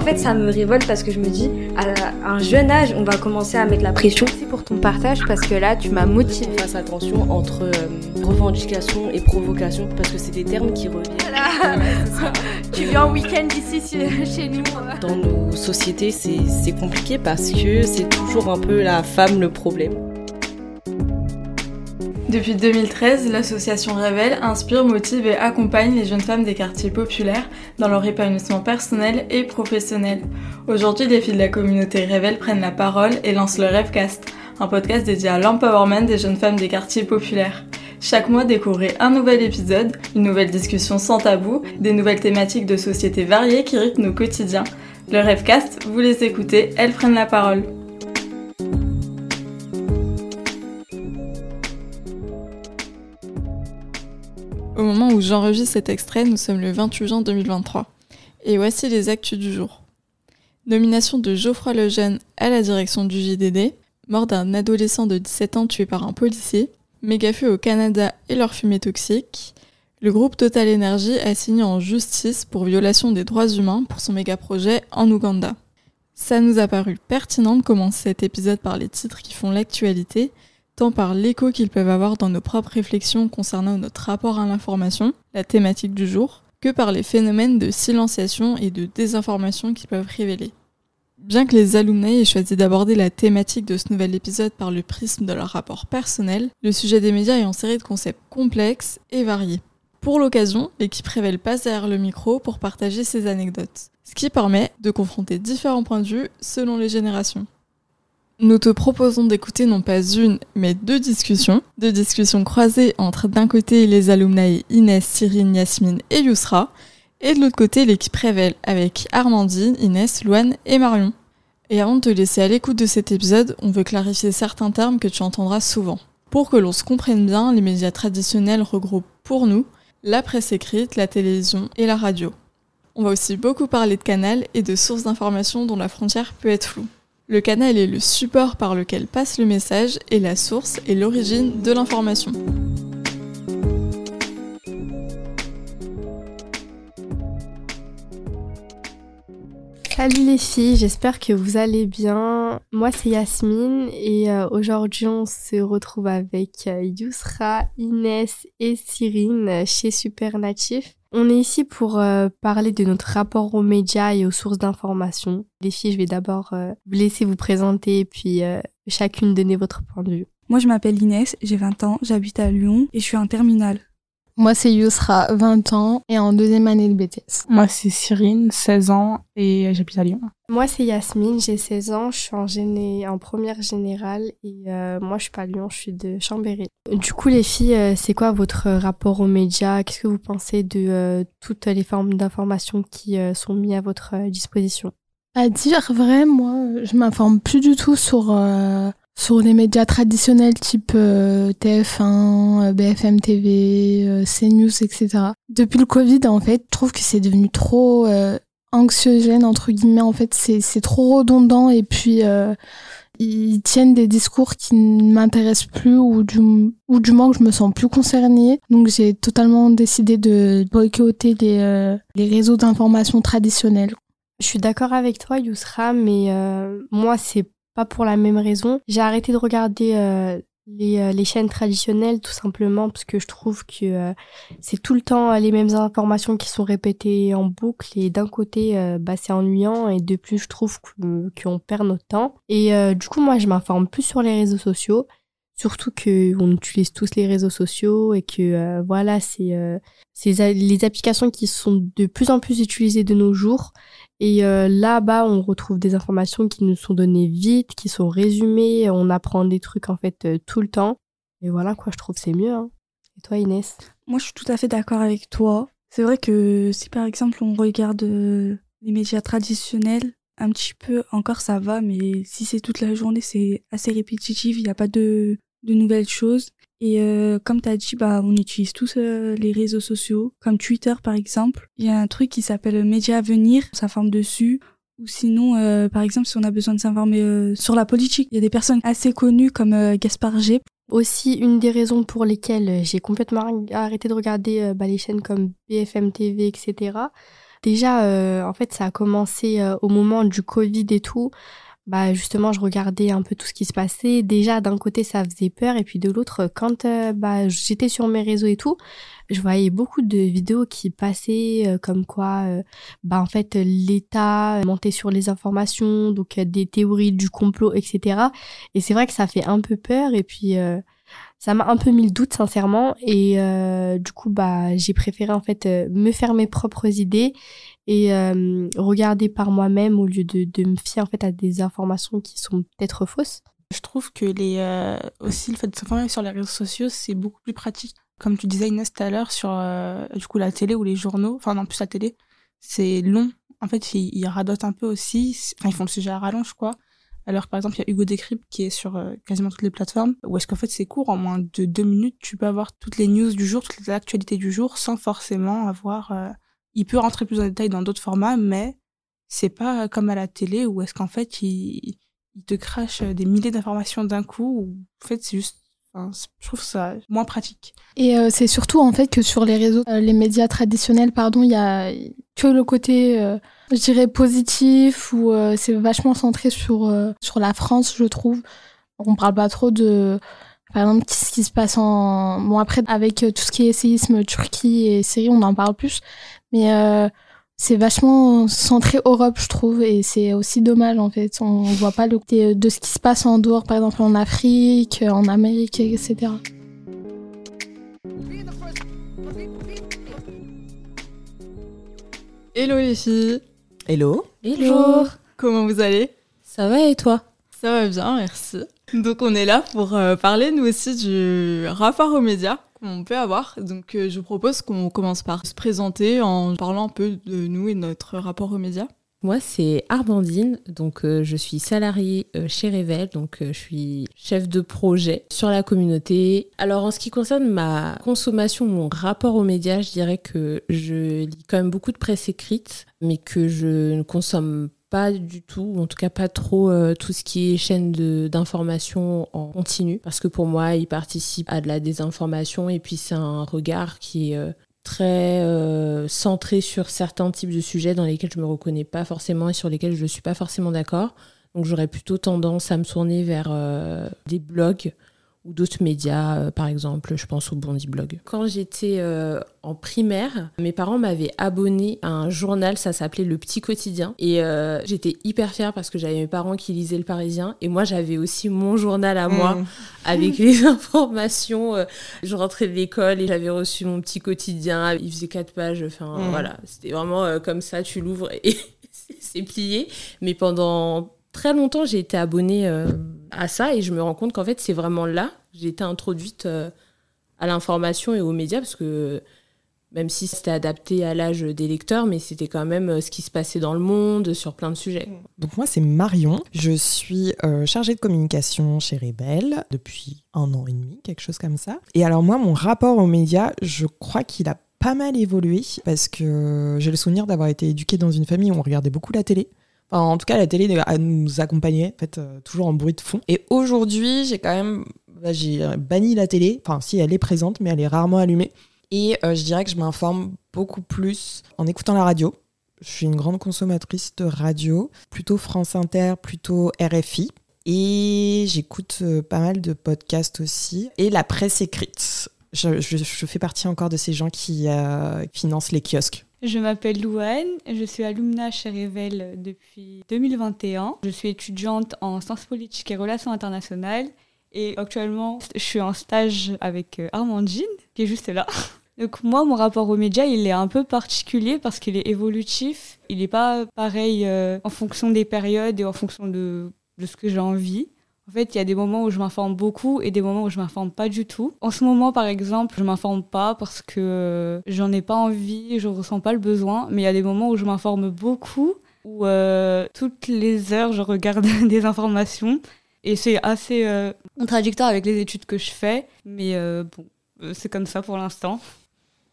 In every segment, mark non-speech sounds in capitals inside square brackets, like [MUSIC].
En fait, ça me révolte parce que je me dis, à un jeune âge, on va commencer à mettre la pression. Merci pour ton partage parce que là, tu m'as motivé. Fasse attention entre euh, revendication et provocation parce que c'est des termes qui reviennent. Voilà. [LAUGHS] [LAUGHS] tu viens en week-end ici chez nous. Dans nos sociétés, c'est compliqué parce que c'est toujours un peu la femme le problème. Depuis 2013, l'association Révèle inspire, motive et accompagne les jeunes femmes des quartiers populaires dans leur épanouissement personnel et professionnel. Aujourd'hui, les filles de la communauté Révèle prennent la parole et lancent le Rêvecast, un podcast dédié à l'empowerment des jeunes femmes des quartiers populaires. Chaque mois, découvrez un nouvel épisode, une nouvelle discussion sans tabou, des nouvelles thématiques de société variées qui rythment nos quotidiens. Le Rêvecast, vous les écoutez, elles prennent la parole. Où j'enregistre cet extrait, nous sommes le 28 juin 2023. Et voici les actus du jour. Nomination de Geoffroy Lejeune à la direction du JDD, mort d'un adolescent de 17 ans tué par un policier, méga-feu au Canada et leur fumée toxique, le groupe Total Energy a signé en justice pour violation des droits humains pour son méga-projet en Ouganda. Ça nous a paru pertinent de commencer cet épisode par les titres qui font l'actualité, tant par l'écho qu'ils peuvent avoir dans nos propres réflexions concernant notre rapport à l'information, la thématique du jour, que par les phénomènes de silenciation et de désinformation qu'ils peuvent révéler. Bien que les alumni aient choisi d'aborder la thématique de ce nouvel épisode par le prisme de leur rapport personnel, le sujet des médias est en série de concepts complexes et variés. Pour l'occasion, l'équipe révèle passe derrière le micro pour partager ses anecdotes, ce qui permet de confronter différents points de vue selon les générations. Nous te proposons d'écouter non pas une, mais deux discussions. Deux discussions croisées entre d'un côté les alumni Inès, Cyrine, Yasmine et Yousra, et de l'autre côté l'équipe Révèle avec Armandine, Inès, Louane et Marion. Et avant de te laisser à l'écoute de cet épisode, on veut clarifier certains termes que tu entendras souvent. Pour que l'on se comprenne bien, les médias traditionnels regroupent pour nous la presse écrite, la télévision et la radio. On va aussi beaucoup parler de canal et de sources d'informations dont la frontière peut être floue. Le canal est le support par lequel passe le message et la source est l'origine de l'information. Salut les filles, j'espère que vous allez bien. Moi c'est Yasmine et euh, aujourd'hui on se retrouve avec euh, Yousra, Inès et Cyrine chez Supernatif. On est ici pour euh, parler de notre rapport aux médias et aux sources d'information. Les filles, je vais d'abord vous laisser vous présenter puis chacune donner votre point de vue. Moi je m'appelle Inès, j'ai 20 ans, j'habite à Lyon et je suis en terminale. Moi, c'est Yousra, 20 ans et en deuxième année de BTS. Moi, c'est Cyrine, 16 ans et j'habite à Lyon. Moi, c'est Yasmine, j'ai 16 ans, je suis en, géné... en première générale et euh, moi, je suis pas à Lyon, je suis de Chambéry. Du coup, les filles, euh, c'est quoi votre rapport aux médias? Qu'est-ce que vous pensez de euh, toutes les formes d'information qui sont mises à votre disposition? À dire vrai, moi, je m'informe plus du tout sur sur les médias traditionnels type euh, TF1, BFM TV, euh, CNews, etc. Depuis le Covid, en fait, je trouve que c'est devenu trop euh, anxiogène, entre guillemets. En fait, c'est trop redondant et puis ils tiennent des discours qui ne m'intéressent plus ou du, ou du moins que je me sens plus concernée. Donc j'ai totalement décidé de boycotter les, les réseaux d'information traditionnels. Je suis d'accord avec toi, Yousra, mais moi, c'est pour la même raison. J'ai arrêté de regarder euh, les, euh, les, chaînes traditionnelles tout simplement parce que je trouve que euh, c'est tout le temps les mêmes informations qui sont répétées en boucle et d'un côté bah, c'est ennuyant et de plus je trouve qu'on perd notre temps. Et du coup moi je m'informe plus sur les réseaux sociaux surtout que on utilise tous les réseaux sociaux et que voilà c'est les applications qui sont de plus en plus utilisées de nos jours et euh, là-bas, on retrouve des informations qui nous sont données vite, qui sont résumées, on apprend des trucs en fait euh, tout le temps. Et voilà quoi, je trouve c'est mieux. Hein. Et toi Inès? Moi je suis tout à fait d'accord avec toi. C'est vrai que si par exemple on regarde euh, les médias traditionnels, un petit peu encore ça va, mais si c'est toute la journée c'est assez répétitif, il n'y a pas de, de nouvelles choses. Et euh, comme tu as dit, bah, on utilise tous euh, les réseaux sociaux, comme Twitter par exemple. Il y a un truc qui s'appelle Média Avenir, on s'informe dessus. Ou sinon, euh, par exemple, si on a besoin de s'informer sur la politique, il y a des personnes assez connues comme Gaspard G. Aussi, une des raisons pour lesquelles j'ai complètement arrêté de regarder bah, les chaînes comme BFM TV, etc., Déjà, en fait, ça a commencé au moment du Covid et tout bah justement je regardais un peu tout ce qui se passait. Déjà d'un côté ça faisait peur et puis de l'autre quand euh, bah j'étais sur mes réseaux et tout je voyais beaucoup de vidéos qui passaient euh, comme quoi euh, bah en fait l'État montait sur les informations donc des théories du complot etc et c'est vrai que ça fait un peu peur et puis ça m'a un peu mis le doute sincèrement. Et du coup bah j'ai préféré en fait me faire mes propres idées et euh, regarder par moi-même au lieu de, me fier en fait à des informations qui sont peut-être fausses. Je trouve que les, euh, aussi le fait de s'informer sur les réseaux sociaux, c'est beaucoup plus pratique. Comme tu disais Inès tout à l'heure sur euh, du coup la télé ou les journaux, enfin non plus la télé, c'est long. En fait, ils, ils radotent un peu aussi. Enfin, ils font le sujet à rallonge quoi. Alors par exemple, il y a Hugo Décrypte qui est sur quasiment toutes les plateformes, où est-ce qu'en fait c'est court, en moins de deux minutes, tu peux avoir toutes les news du jour, toutes les actualités du jour, sans forcément avoir il peut rentrer plus en détail dans d'autres formats, mais c'est pas comme à la télé où est-ce qu'en fait il, il, te crache des milliers d'informations d'un coup. Ou, en fait, c'est juste, je trouve ça moins pratique. Et euh, c'est surtout en fait que sur les réseaux, euh, les médias traditionnels, pardon, il y a que le côté, euh, je dirais positif ou c'est vachement centré sur sur la France, je trouve. On parle pas trop de par exemple, ce qui se passe en... Bon, après, avec tout ce qui est séisme, Turquie et Syrie, on en parle plus. Mais euh, c'est vachement centré Europe, je trouve, et c'est aussi dommage en fait. On voit pas le côté de ce qui se passe en dehors, par exemple en Afrique, en Amérique, etc. Hello les filles. Hello. Hello. Comment vous allez? Ça va et toi? Ça va bien, merci. Donc on est là pour euh, parler nous aussi du rapport aux médias on peut avoir. Donc euh, je vous propose qu'on commence par se présenter en parlant un peu de nous et de notre rapport aux médias. Moi, c'est Armandine, donc euh, je suis salariée euh, chez Revel, donc je suis chef de projet sur la communauté. Alors en ce qui concerne ma consommation, mon rapport aux médias, je dirais que je lis quand même beaucoup de presse écrite, mais que je ne consomme pas du tout, ou en tout cas pas trop euh, tout ce qui est chaîne d'information en continu, parce que pour moi, il participe à de la désinformation et puis c'est un regard qui est euh, très euh, centré sur certains types de sujets dans lesquels je me reconnais pas forcément et sur lesquels je ne suis pas forcément d'accord. Donc j'aurais plutôt tendance à me tourner vers des blogs ou d'autres médias, euh, par exemple, je pense au Bondi Blog. Quand j'étais euh, en primaire, mes parents m'avaient abonné à un journal, ça s'appelait Le Petit Quotidien, et euh, j'étais hyper fière parce que j'avais mes parents qui lisaient Le Parisien, et moi j'avais aussi mon journal à moi mmh. avec les [LAUGHS] informations. je rentrais de l'école et j'avais reçu mon Petit Quotidien, il faisait quatre pages, enfin mmh. voilà, c'était vraiment comme ça, tu l'ouvres et [LAUGHS] c'est plié, mais pendant très longtemps, j'ai été abonnée euh, à ça et je me rends compte qu'en fait, c'est vraiment là j'ai été introduite euh, à l'information et aux médias parce que même si c'était adapté à l'âge des lecteurs, mais c'était quand même euh, ce qui se passait dans le monde sur plein de sujets. Donc moi, c'est Marion. Je suis chargée de communication chez Rebelle depuis un an et demi, quelque chose comme ça. Et alors moi, mon rapport aux médias, je crois qu'il a pas mal évolué parce que j'ai le souvenir d'avoir été éduquée dans une famille où on regardait beaucoup la télé en tout cas, la télé nous accompagnait, en fait, euh, toujours en bruit de fond. Et aujourd'hui, j'ai quand même, bah, j'ai banni la télé. Enfin, si elle est présente, mais elle est rarement allumée. Et euh, je dirais que je m'informe beaucoup plus en écoutant la radio. Je suis une grande consommatrice de radio, plutôt France Inter, plutôt RFI. Et j'écoute euh, pas mal de podcasts aussi. Et la presse écrite. Je, je, fais partie encore de ces gens qui financent les kiosques. Je m'appelle Louane, je suis alumna chez Revel depuis 2021. Je suis étudiante en sciences politiques et relations internationales et actuellement je suis en stage avec euh, Armandine qui est juste là. [LAUGHS] Donc moi, mon rapport aux médias, il est un peu particulier parce qu'il est évolutif. Il n'est pas pareil euh, en fonction des périodes et en fonction de, de ce que j'ai envie. En fait, il y a des moments où je m'informe beaucoup et des moments où je m'informe pas du tout. En ce moment, par exemple, je m'informe pas parce que euh, j'en ai pas envie, je ressens pas le besoin. Mais il y a des moments où je m'informe beaucoup, où euh, toutes les heures, je regarde [LAUGHS] des informations. Et c'est assez euh, contradictoire avec les études que je fais. Mais bon, c'est comme ça pour l'instant.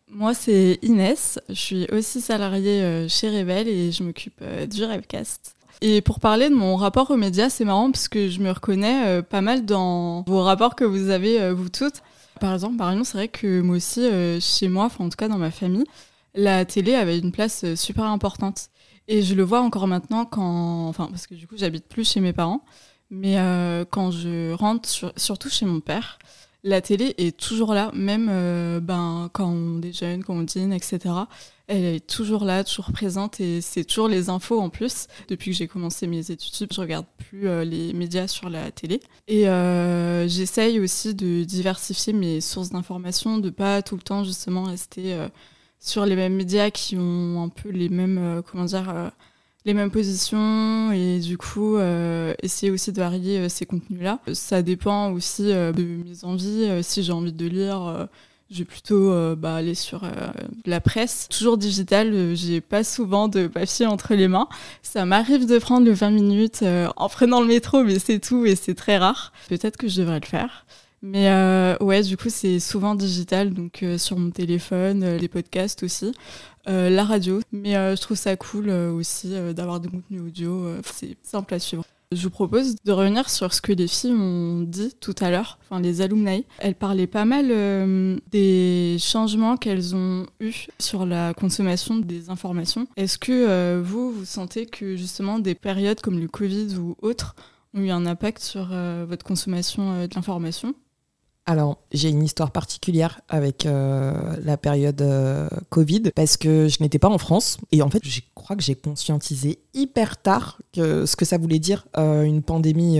Moi, c'est Inès. Je suis aussi salariée chez Rebelle et je m'occupe du Revcast. Et pour parler de mon rapport aux médias, c'est marrant parce que je me reconnais euh, pas mal dans vos rapports que vous avez, euh, vous toutes. Par exemple, par exemple, c'est vrai que moi aussi, euh, chez moi, enfin en tout cas dans ma famille, la télé avait une place super importante. Et je le vois encore maintenant quand, enfin, parce que du coup, j'habite plus chez mes parents, mais quand je rentre, surtout chez mon père, la télé est toujours là, même ben, quand on déjeune, quand on dîne, etc elle est toujours là, toujours présente et c'est toujours les infos en plus. Depuis que j'ai commencé mes études, je regarde plus euh, les médias sur la télé et euh, j'essaye aussi de diversifier mes sources d'informations, de pas tout le temps justement rester euh, sur les mêmes médias qui ont un peu les mêmes comment dire les mêmes positions et du coup essayer aussi de varier ces contenus-là. Ça dépend aussi de mes envies. si j'ai envie de lire je vais plutôt euh, bah, aller sur euh, la presse. Toujours digital, euh, j'ai pas souvent de papier entre les mains. Ça m'arrive de prendre le 20 minutes en prenant le métro, mais c'est tout et c'est très rare. Peut-être que je devrais le faire. Mais ouais, du coup, c'est souvent digital, donc sur mon téléphone, les podcasts aussi, la radio. Mais je trouve ça cool aussi d'avoir des contenus audio, c'est simple à suivre. Je vous propose de revenir sur ce que les filles ont dit tout à l'heure, enfin les alumni. Elles parlaient pas mal euh, des changements qu'elles ont eus sur la consommation des informations. Est-ce que euh, vous, vous sentez que justement des périodes comme le Covid ou autres ont eu un impact sur euh, votre consommation de l'information? Alors, j'ai une histoire particulière avec euh, la période euh, Covid parce que je n'étais pas en France et en fait, je crois que j'ai conscientisé hyper tard ce que ça voulait dire euh, une pandémie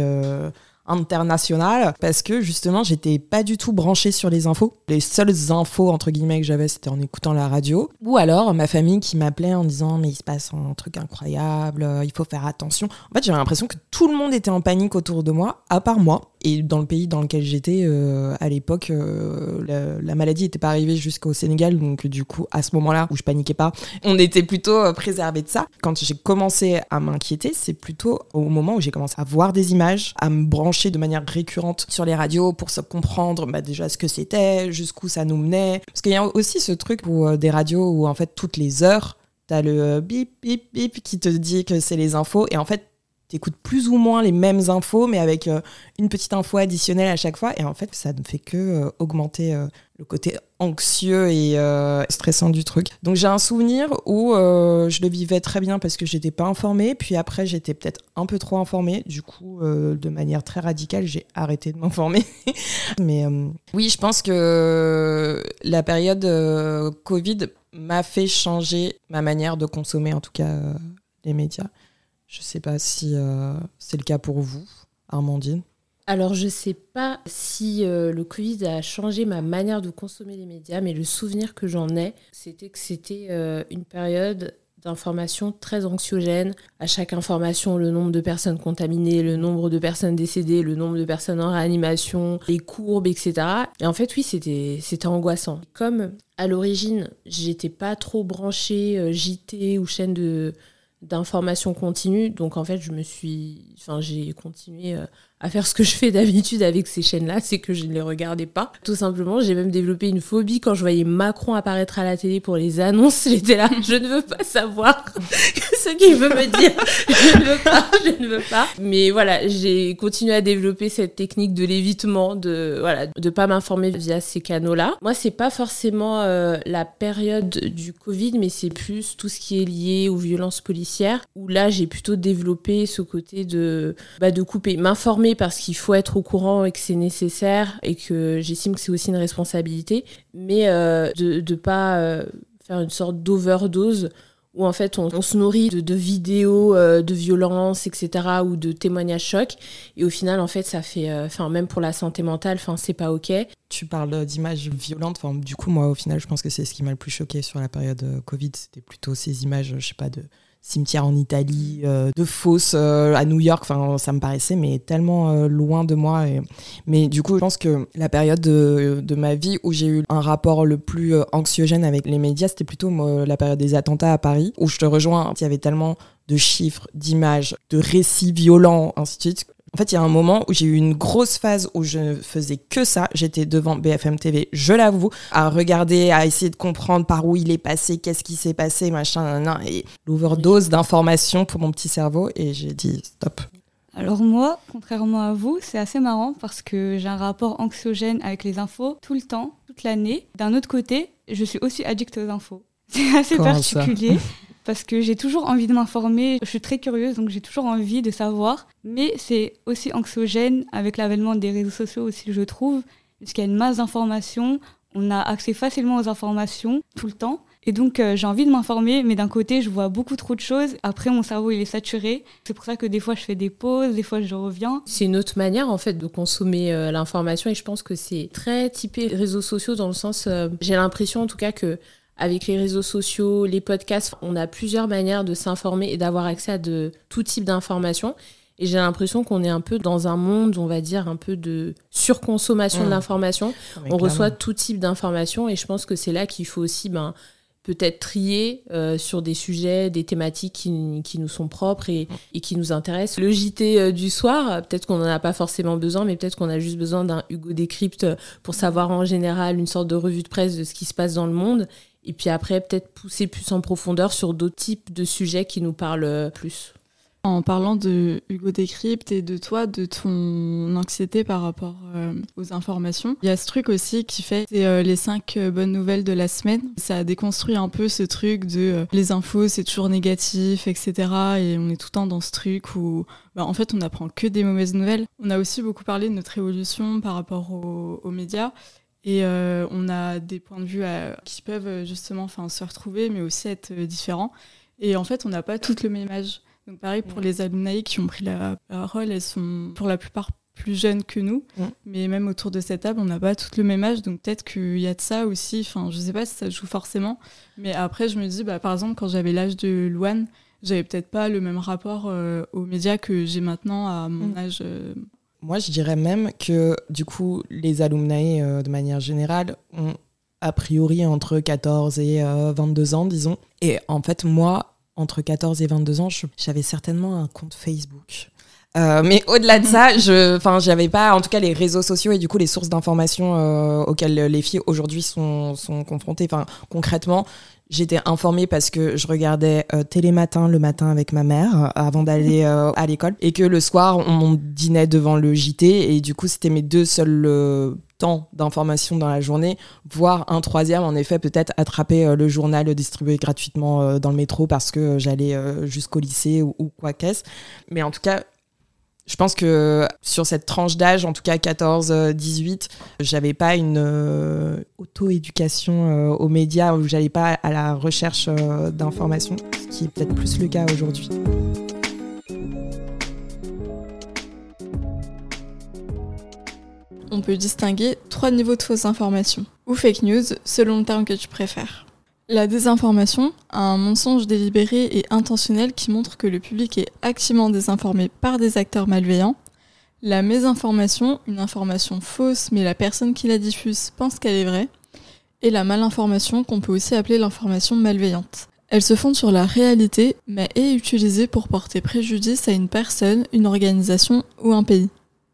internationale parce que justement j'étais pas du tout branchée sur les infos. Les seules infos entre guillemets que j'avais c'était en écoutant la radio ou alors ma famille qui m'appelait en disant mais il se passe un truc incroyable, il faut faire attention. En fait j'avais l'impression que tout le monde était en panique autour de moi à part moi et dans le pays dans lequel j'étais euh, à l'époque, euh, la, maladie n'était pas arrivée jusqu'au Sénégal, donc du coup, à ce moment-là où je paniquais pas, on était plutôt euh, préservé de ça. Quand j'ai commencé à m'inquiéter, c'est plutôt au moment où j'ai commencé à voir des images, à me brancher de manière récurrente sur les radios pour se comprendre bah, déjà ce que c'était, jusqu'où ça nous menait. Parce qu'il y a aussi ce truc pour des radios où en fait toutes les heures, t'as le bip bip bip qui te dit que c'est les infos et en fait t'écoutes plus ou moins les mêmes infos, mais avec euh, une petite info additionnelle à chaque fois. Et en fait, ça ne fait que euh, augmenter euh, le côté anxieux et stressant du truc. Donc j'ai un souvenir où je le vivais très bien parce que j'étais pas informée. Puis après, j'étais peut-être un peu trop informée. Du coup, de manière très radicale, j'ai arrêté de m'informer. [LAUGHS] mais oui, je pense que la période Covid m'a fait changer ma manière de consommer, en tout cas, les médias. Je ne sais pas si euh, c'est le cas pour vous, Armandine. Alors, je ne sais pas si euh, le Covid a changé ma manière de consommer les médias, mais le souvenir que j'en ai, c'était que c'était euh, une période d'information très anxiogène. À chaque information, le nombre de personnes contaminées, le nombre de personnes décédées, le nombre de personnes en réanimation, les courbes, etc. Et en fait, oui, c'était, angoissant. Comme à l'origine, j'étais pas trop branchée JT ou chaîne de d'information continue. Donc en fait, je me suis, enfin, j'ai continué euh, à faire ce que je fais d'habitude avec ces chaînes-là, c'est que je ne les regardais pas. Tout simplement, j'ai même développé une phobie quand je voyais Macron apparaître à la télé pour les annonces. [LAUGHS] J'étais là, je ne veux pas savoir [LAUGHS] ce qu'il veut me dire. Je ne veux pas, je ne veux pas. Mais voilà, j'ai continué à développer cette technique de l'évitement, de voilà, de pas m'informer via ces canaux-là. Moi, c'est pas forcément euh, la période du Covid, mais c'est plus tout ce qui est lié aux violences policières, où là, j'ai plutôt développé ce côté de, bah, de couper, m'informer parce qu'il faut être au courant et que c'est nécessaire et que j'estime que c'est aussi une responsabilité, mais euh, de ne pas euh, faire une sorte d'overdose où en fait on, se nourrit de, vidéos euh, de violence, etc., ou de témoignages chocs, et au final en fait ça fait, enfin même pour la santé mentale, enfin c'est pas ok. Tu parles d'images violentes, enfin du coup moi au final je pense que c'est ce qui m'a le plus choqué sur la période Covid, c'était plutôt ces images, je sais pas de cimetière en Italie, euh, de fosses euh, à New York. Enfin, ça me paraissait mais tellement euh, loin de moi. Mais du coup, je pense que la période de, de ma vie où j'ai eu un rapport le plus anxiogène avec les médias, c'était plutôt la période des attentats à Paris, où je te rejoins. Il y avait tellement de chiffres, d'images, de récits violents, ainsi de suite, en fait, il y a un moment où j'ai eu une grosse phase où je ne faisais que ça. J'étais devant BFM TV, je l'avoue, à regarder, à essayer de comprendre par où il est passé, qu'est-ce qui s'est passé, machin, nan, et l'overdose d'informations pour mon petit cerveau. Et j'ai dit stop. Alors moi, contrairement à vous, c'est assez marrant parce que j'ai un rapport anxiogène avec les infos tout le temps, toute l'année. D'un autre côté, je suis aussi addict aux infos. [LAUGHS] C'est assez particulier. Parce que j'ai toujours envie de m'informer, je suis très curieuse, donc j'ai toujours envie de savoir. Mais c'est aussi anxiogène avec l'avènement des réseaux sociaux aussi, je trouve, puisqu'il y a une masse d'informations, on a accès facilement aux informations tout le temps. Et donc, euh, j'ai envie de m'informer, mais d'un côté, je vois beaucoup trop de choses. Après, mon cerveau, il est saturé. C'est pour ça que des fois, je fais des pauses, des fois, je reviens. C'est une autre manière, en fait, de consommer euh, l'information. Et je pense que c'est très typé réseaux sociaux dans le sens, euh, j'ai l'impression, en tout cas, que avec les réseaux sociaux, les podcasts, on a plusieurs manières de s'informer et d'avoir accès à de tout type d'informations. Et j'ai l'impression qu'on est un peu dans un monde, on va dire, un peu de surconsommation de mmh. l'information. on reçoit tout type d'informations et je pense que c'est là qu'il faut aussi ben, peut-être trier euh, sur des sujets, des thématiques qui, qui nous sont propres et, et, qui nous intéressent. Le JT euh, du soir, peut-être qu'on n'en a pas forcément besoin, mais peut-être qu'on a juste besoin d'un Hugo Décrypte pour savoir en général une sorte de revue de presse de ce qui se passe dans le monde. Et puis après, peut-être pousser plus en profondeur sur d'autres types de sujets qui nous parlent plus. En parlant de Hugo Décrypte et de toi, de ton anxiété par rapport euh, aux informations, il y a ce truc aussi qui fait c'est euh, les cinq euh, bonnes nouvelles de la semaine. Ça a déconstruit un peu ce truc de les infos c'est toujours négatif, etc. Et on est tout le temps dans ce truc où bah, en fait on n'apprend que des mauvaises nouvelles. On a aussi beaucoup parlé de notre évolution par rapport aux médias. Et on a des points de vue qui peuvent justement enfin, se retrouver, mais aussi être différents. Et en fait, on n'a pas toutes le même âge. Donc pareil pour les alumni qui ont pris la parole, elles sont pour la plupart plus jeunes que nous, mais même autour de cette table, on n'a pas toutes le même âge, donc peut-être qu'il y a de ça aussi. Enfin, je sais pas si ça joue forcément, mais après je me dis, bah, par exemple, quand j'avais l'âge de Louane, j'avais peut-être pas le même rapport euh, aux médias que j'ai maintenant à mon mm. âge. Euh. Moi, je dirais même que du coup, les alumni, euh, de manière générale, ont a priori entre 14 et 22 ans, disons. Et en fait, moi, entre 14 et 22 ans, j'avais certainement un compte Facebook. Euh, mais au-delà de ça, je, enfin, j'avais pas, en tout cas, les réseaux sociaux et du coup les sources d'informations euh, auxquelles les filles aujourd'hui sont, sont confrontées. Enfin, concrètement, j'étais informée parce que je regardais euh, Télématin le matin avec ma mère avant d'aller [LAUGHS] à l'école et que le soir on dînait devant le JT et du coup c'était mes deux seuls temps d'information dans la journée, voire un troisième, en effet, peut-être attraper euh, le journal distribué gratuitement euh, dans le métro parce que j'allais euh, jusqu'au lycée ou, quoi qu'est-ce. Mais en tout cas, je pense que sur cette tranche d'âge, en tout cas 14-18, j'avais pas une auto-éducation aux médias où j'allais pas à la recherche d'informations, ce qui est peut-être plus le cas aujourd'hui. on peut distinguer trois niveaux de fausses informations, ou fake news, selon le terme que tu préfères. La désinformation, un mensonge délibéré et intentionnel qui montre que le public est activement désinformé par des acteurs malveillants. La mésinformation, une information fausse mais la personne qui la diffuse pense qu'elle est vraie. Et la malinformation qu'on peut aussi appeler l'information malveillante. Elle se fonde sur la réalité mais est utilisée pour porter préjudice à une personne, une organisation ou un pays.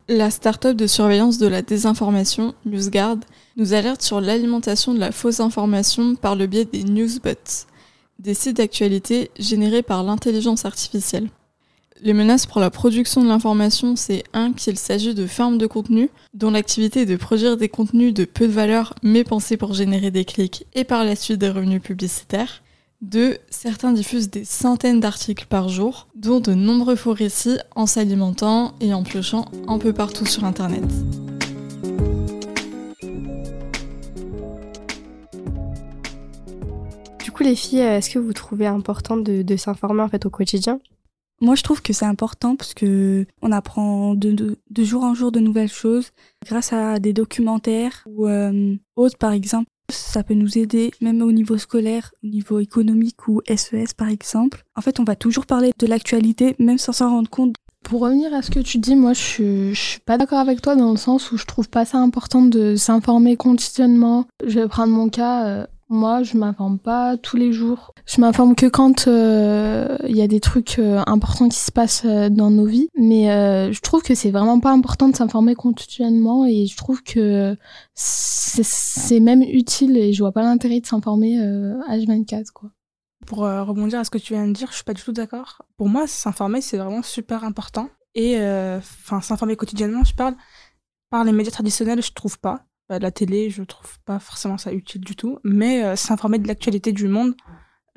La start-up de surveillance de la désinformation, NewsGuard, nous alerte sur l'alimentation de la fausse information par le biais des newsbots, des sites d'actualité générés par l'intelligence artificielle. Les menaces pour la production de l'information, c'est un qu'il s'agit de fermes de contenu, dont l'activité est de produire des contenus de peu de valeur mais pensés pour générer des clics et par la suite des revenus publicitaires. 2. Certains diffusent des centaines d'articles par jour, dont de nombreux faux récits en s'alimentant et en piochant un peu partout sur Internet. Du coup, les filles, est-ce que vous trouvez important de, s'informer en fait au quotidien? Moi, je trouve que c'est important parce que on apprend de, jour en jour de nouvelles choses grâce à des documentaires ou euh, autres, par exemple. Ça peut nous aider même au niveau scolaire, au niveau économique ou SES par exemple. En fait, on va toujours parler de l'actualité même sans s'en rendre compte. Pour revenir à ce que tu dis, moi je suis, suis pas d'accord avec toi dans le sens où je trouve pas ça important de s'informer quotidiennement. Je vais prendre mon cas. Euh, moi, je m'informe pas tous les jours. Je m'informe que quand il euh, y a des trucs euh, importants qui se passent euh, dans nos vies. Mais je trouve que c'est vraiment pas important de s'informer quotidiennement et je trouve que c'est même utile et je vois pas l'intérêt de s'informer H24 quoi. Pour rebondir à ce que tu viens de dire, je suis pas du tout d'accord. Pour moi, s'informer c'est vraiment super important et enfin s'informer quotidiennement, je parle par les médias traditionnels, je trouve pas Bah, la télé, je trouve pas forcément ça utile du tout. Mais s'informer de l'actualité du monde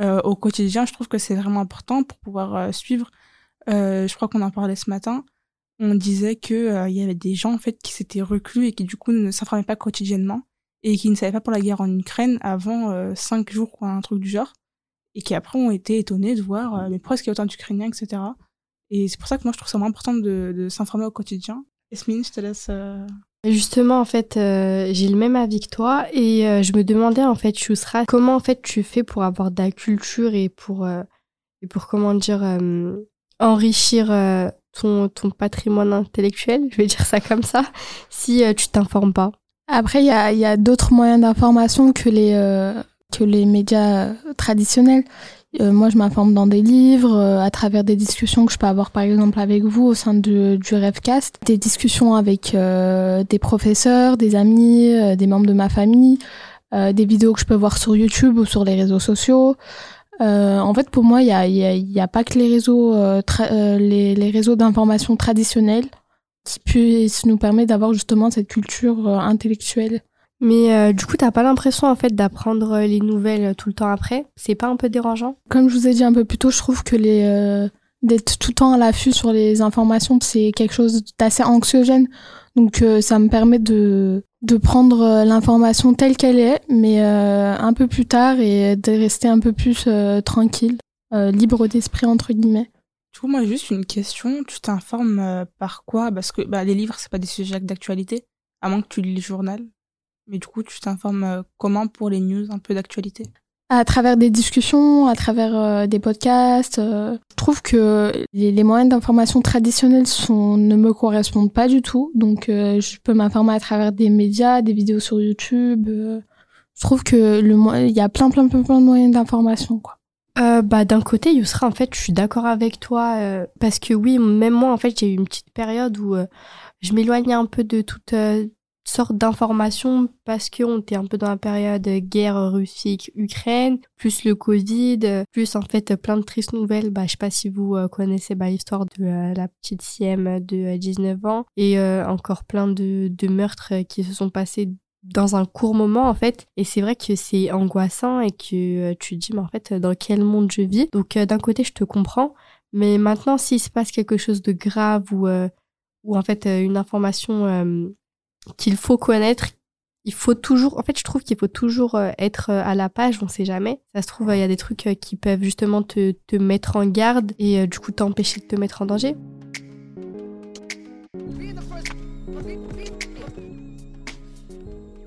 au quotidien, je trouve que c'est vraiment important pour pouvoir suivre. je crois qu'on en parlait ce matin. On disait que il y avait des gens en fait qui s'étaient reclus et qui du coup ne s'informaient pas quotidiennement et qui ne savaient pas pour la guerre en Ukraine avant cinq jours, quoi, un truc du genre et qui après ont été étonnés de voir euh, mais pourquoi est-ce qu'il y a autant d'Ukrainiens, etc. Et c'est pour ça que moi je trouve ça vraiment important de, s'informer au quotidien. Esmine, je te laisse. Euh, Justement, en fait, euh, j'ai le même avis que toi et je me demandais en fait, Chousra, comment en fait tu fais pour avoir de la culture et pour pour comment dire enrichir ton ton patrimoine intellectuel, je vais dire ça comme ça, si tu t'informes pas? Après, il y a, y a d'autres moyens d'information que les que les médias traditionnels. Euh, moi, je m'informe dans des livres, euh, à travers des discussions que je peux avoir, par exemple, avec vous au sein du, du Revcast, des discussions avec euh, des professeurs, des amis, des membres de ma famille, des vidéos que je peux voir sur YouTube ou sur les réseaux sociaux. en fait, pour moi, il n'y a, y a, pas que les réseaux, les, les, réseaux d'information traditionnels qui puissent nous permettre d'avoir justement cette culture intellectuelle. Mais euh, du coup, t'as pas l'impression en fait d'apprendre euh, les nouvelles euh, tout le temps après? C'est pas un peu dérangeant? Comme je vous ai dit un peu plus tôt, je trouve que les d'être tout le temps à l'affût sur les informations, c'est quelque chose d'assez anxiogène. Donc ça me permet de de prendre l'information telle qu'elle est, mais un peu plus tard et de rester un peu plus tranquille, libre d'esprit entre guillemets. Du coup, moi, juste une question. Tu t'informes par quoi? Parce que bah, les livres, c'est pas des sujets d'actualité, à moins que tu lis le journal. Mais du coup, tu t'informes euh, comment pour les news un peu d'actualité? À travers des discussions, à travers euh, des podcasts. Euh, je trouve que les, moyens d'information traditionnels sont, ne me correspondent pas du tout. Donc, je peux m'informer à travers des médias, des vidéos sur YouTube. je trouve que le il y a plein, plein, plein, plein de moyens d'information, quoi. bah d'un côté Yousra en fait je suis d'accord avec toi parce que oui même moi en fait j'ai eu une petite période où je m'éloignais un peu de toute sorte d'informations parce qu'on était un peu dans la période guerre Russie-Ukraine, plus le Covid, plus en fait plein de tristes nouvelles. Bah, je sais pas si vous euh, connaissez bah, l'histoire de euh, la petite Siem de 19 euh, ans et encore plein de, meurtres qui se sont passés dans un court moment en fait et c'est vrai que c'est angoissant et que tu te dis mais en fait dans quel monde je vis? Donc d'un côté je te comprends mais maintenant s'il se passe quelque chose de grave ou ou en fait une information qu'il faut connaître. Il faut toujours, en fait, je trouve qu'il faut toujours euh, être euh, à la page, on sait jamais. Ça se trouve, il y a des trucs euh, qui peuvent justement te, te mettre en garde et du coup t'empêcher de te mettre en danger.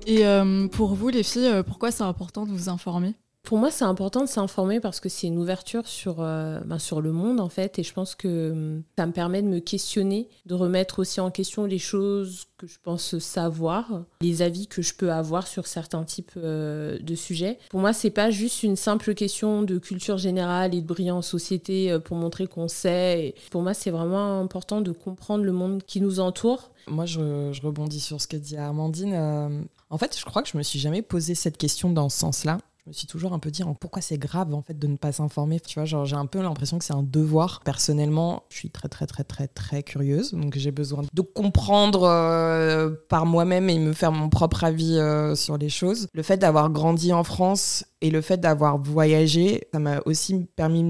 Et pour vous, les filles, pourquoi c'est important de vous informer? Pour moi, c'est important de s'informer parce que c'est une ouverture sur, euh, ben, sur le monde, en fait. Et je pense que hum, ça me permet de me questionner, de remettre aussi en question les choses que je pense savoir, les avis que je peux avoir sur certains types euh, de sujets. Pour moi, c'est pas juste une simple question de culture générale et de briller en société euh, pour montrer qu'on sait. pour moi, c'est vraiment important de comprendre le monde qui nous entoure. Moi, je, rebondis sur ce que dit Amandine. en fait, je crois que je me suis jamais posé cette question dans ce sens-là je me suis toujours un peu dit pourquoi c'est grave en fait de ne pas s'informer. Tu vois, genre j'ai un peu l'impression que c'est un devoir. Personnellement, je suis très très très très très curieuse, donc j'ai besoin de comprendre euh, par moi-même et me faire mon propre avis euh, sur les choses. Le fait d'avoir grandi en France et le fait d'avoir voyagé, ça m'a aussi permis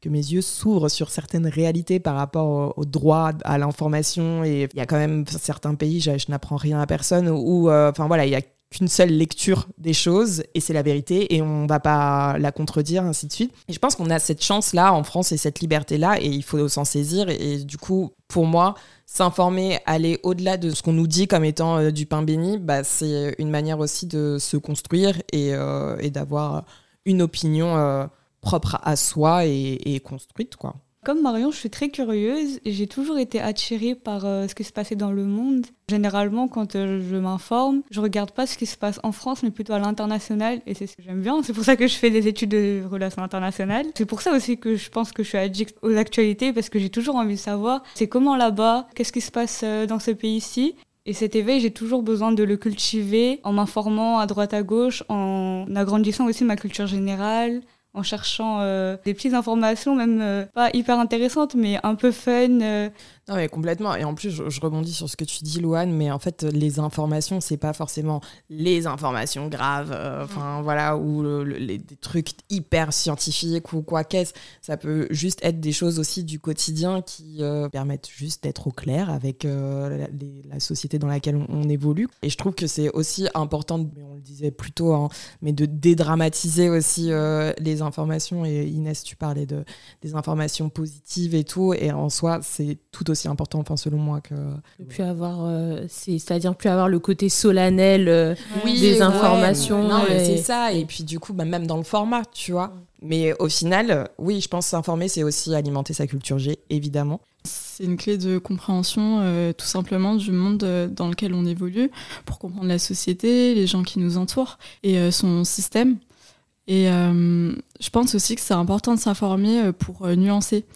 que mes yeux s'ouvrent sur certaines réalités par rapport au, droit à l'information. Et il y a quand même certains pays, je, n'apprends rien à personne, où, euh, enfin voilà, il y a qu'une seule lecture des choses et c'est la vérité et on va pas la contredire ainsi de suite. Et je pense qu'on a cette chance là en France et cette liberté là et il faut s'en saisir et, du coup pour moi s'informer, aller au-delà de ce qu'on nous dit comme étant euh, du pain béni, bah, c'est une manière aussi de se construire et, euh, d'avoir une opinion euh, propre à soi et construite quoi. Comme Marion, je suis très curieuse et j'ai toujours été attirée par euh, ce qui se passait dans le monde. Généralement, quand euh, je m'informe, je regarde pas ce qui se passe en France, mais plutôt à l'international et c'est ce que j'aime bien. C'est pour ça que je fais des études de relations internationales. C'est pour ça aussi que je pense que je suis addict aux actualités parce que j'ai toujours envie de savoir c'est comment là-bas, qu'est-ce qui se passe euh, dans ce pays-ci? Et cet éveil, j'ai toujours besoin de le cultiver en m'informant à droite à gauche, en agrandissant aussi ma culture générale, en cherchant des petites informations, même pas hyper intéressantes, mais un peu fun. Non, mais complètement. Et en plus, je, rebondis sur ce que tu dis, Louane, mais en fait, les informations, c'est pas forcément les informations graves, euh, enfin, voilà, ou les, des trucs hyper scientifiques ou quoi qu'est-ce. Ça peut juste être des choses aussi du quotidien qui euh, permettent juste d'être au clair avec euh, la, société dans laquelle on, évolue. Et je trouve que c'est aussi important, mais on le disait plus tôt, hein, mais de dédramatiser aussi les informations. Et Inès, tu parlais de, des informations positives et tout. Et en soi, c'est tout aussi important, enfin, selon moi. que plus avoir, euh, c'est-à-dire plus avoir le côté solennel euh, des informations. Non, c'est ça. Et puis, du coup, bah, même dans le format, tu vois. Mais au final, oui, je pense s'informer, c'est aussi alimenter sa culture G, évidemment. C'est une clé de compréhension euh, tout simplement du monde dans lequel on évolue pour comprendre la société, les gens qui nous entourent et son système. Et je pense aussi que c'est important de s'informer pour nuancer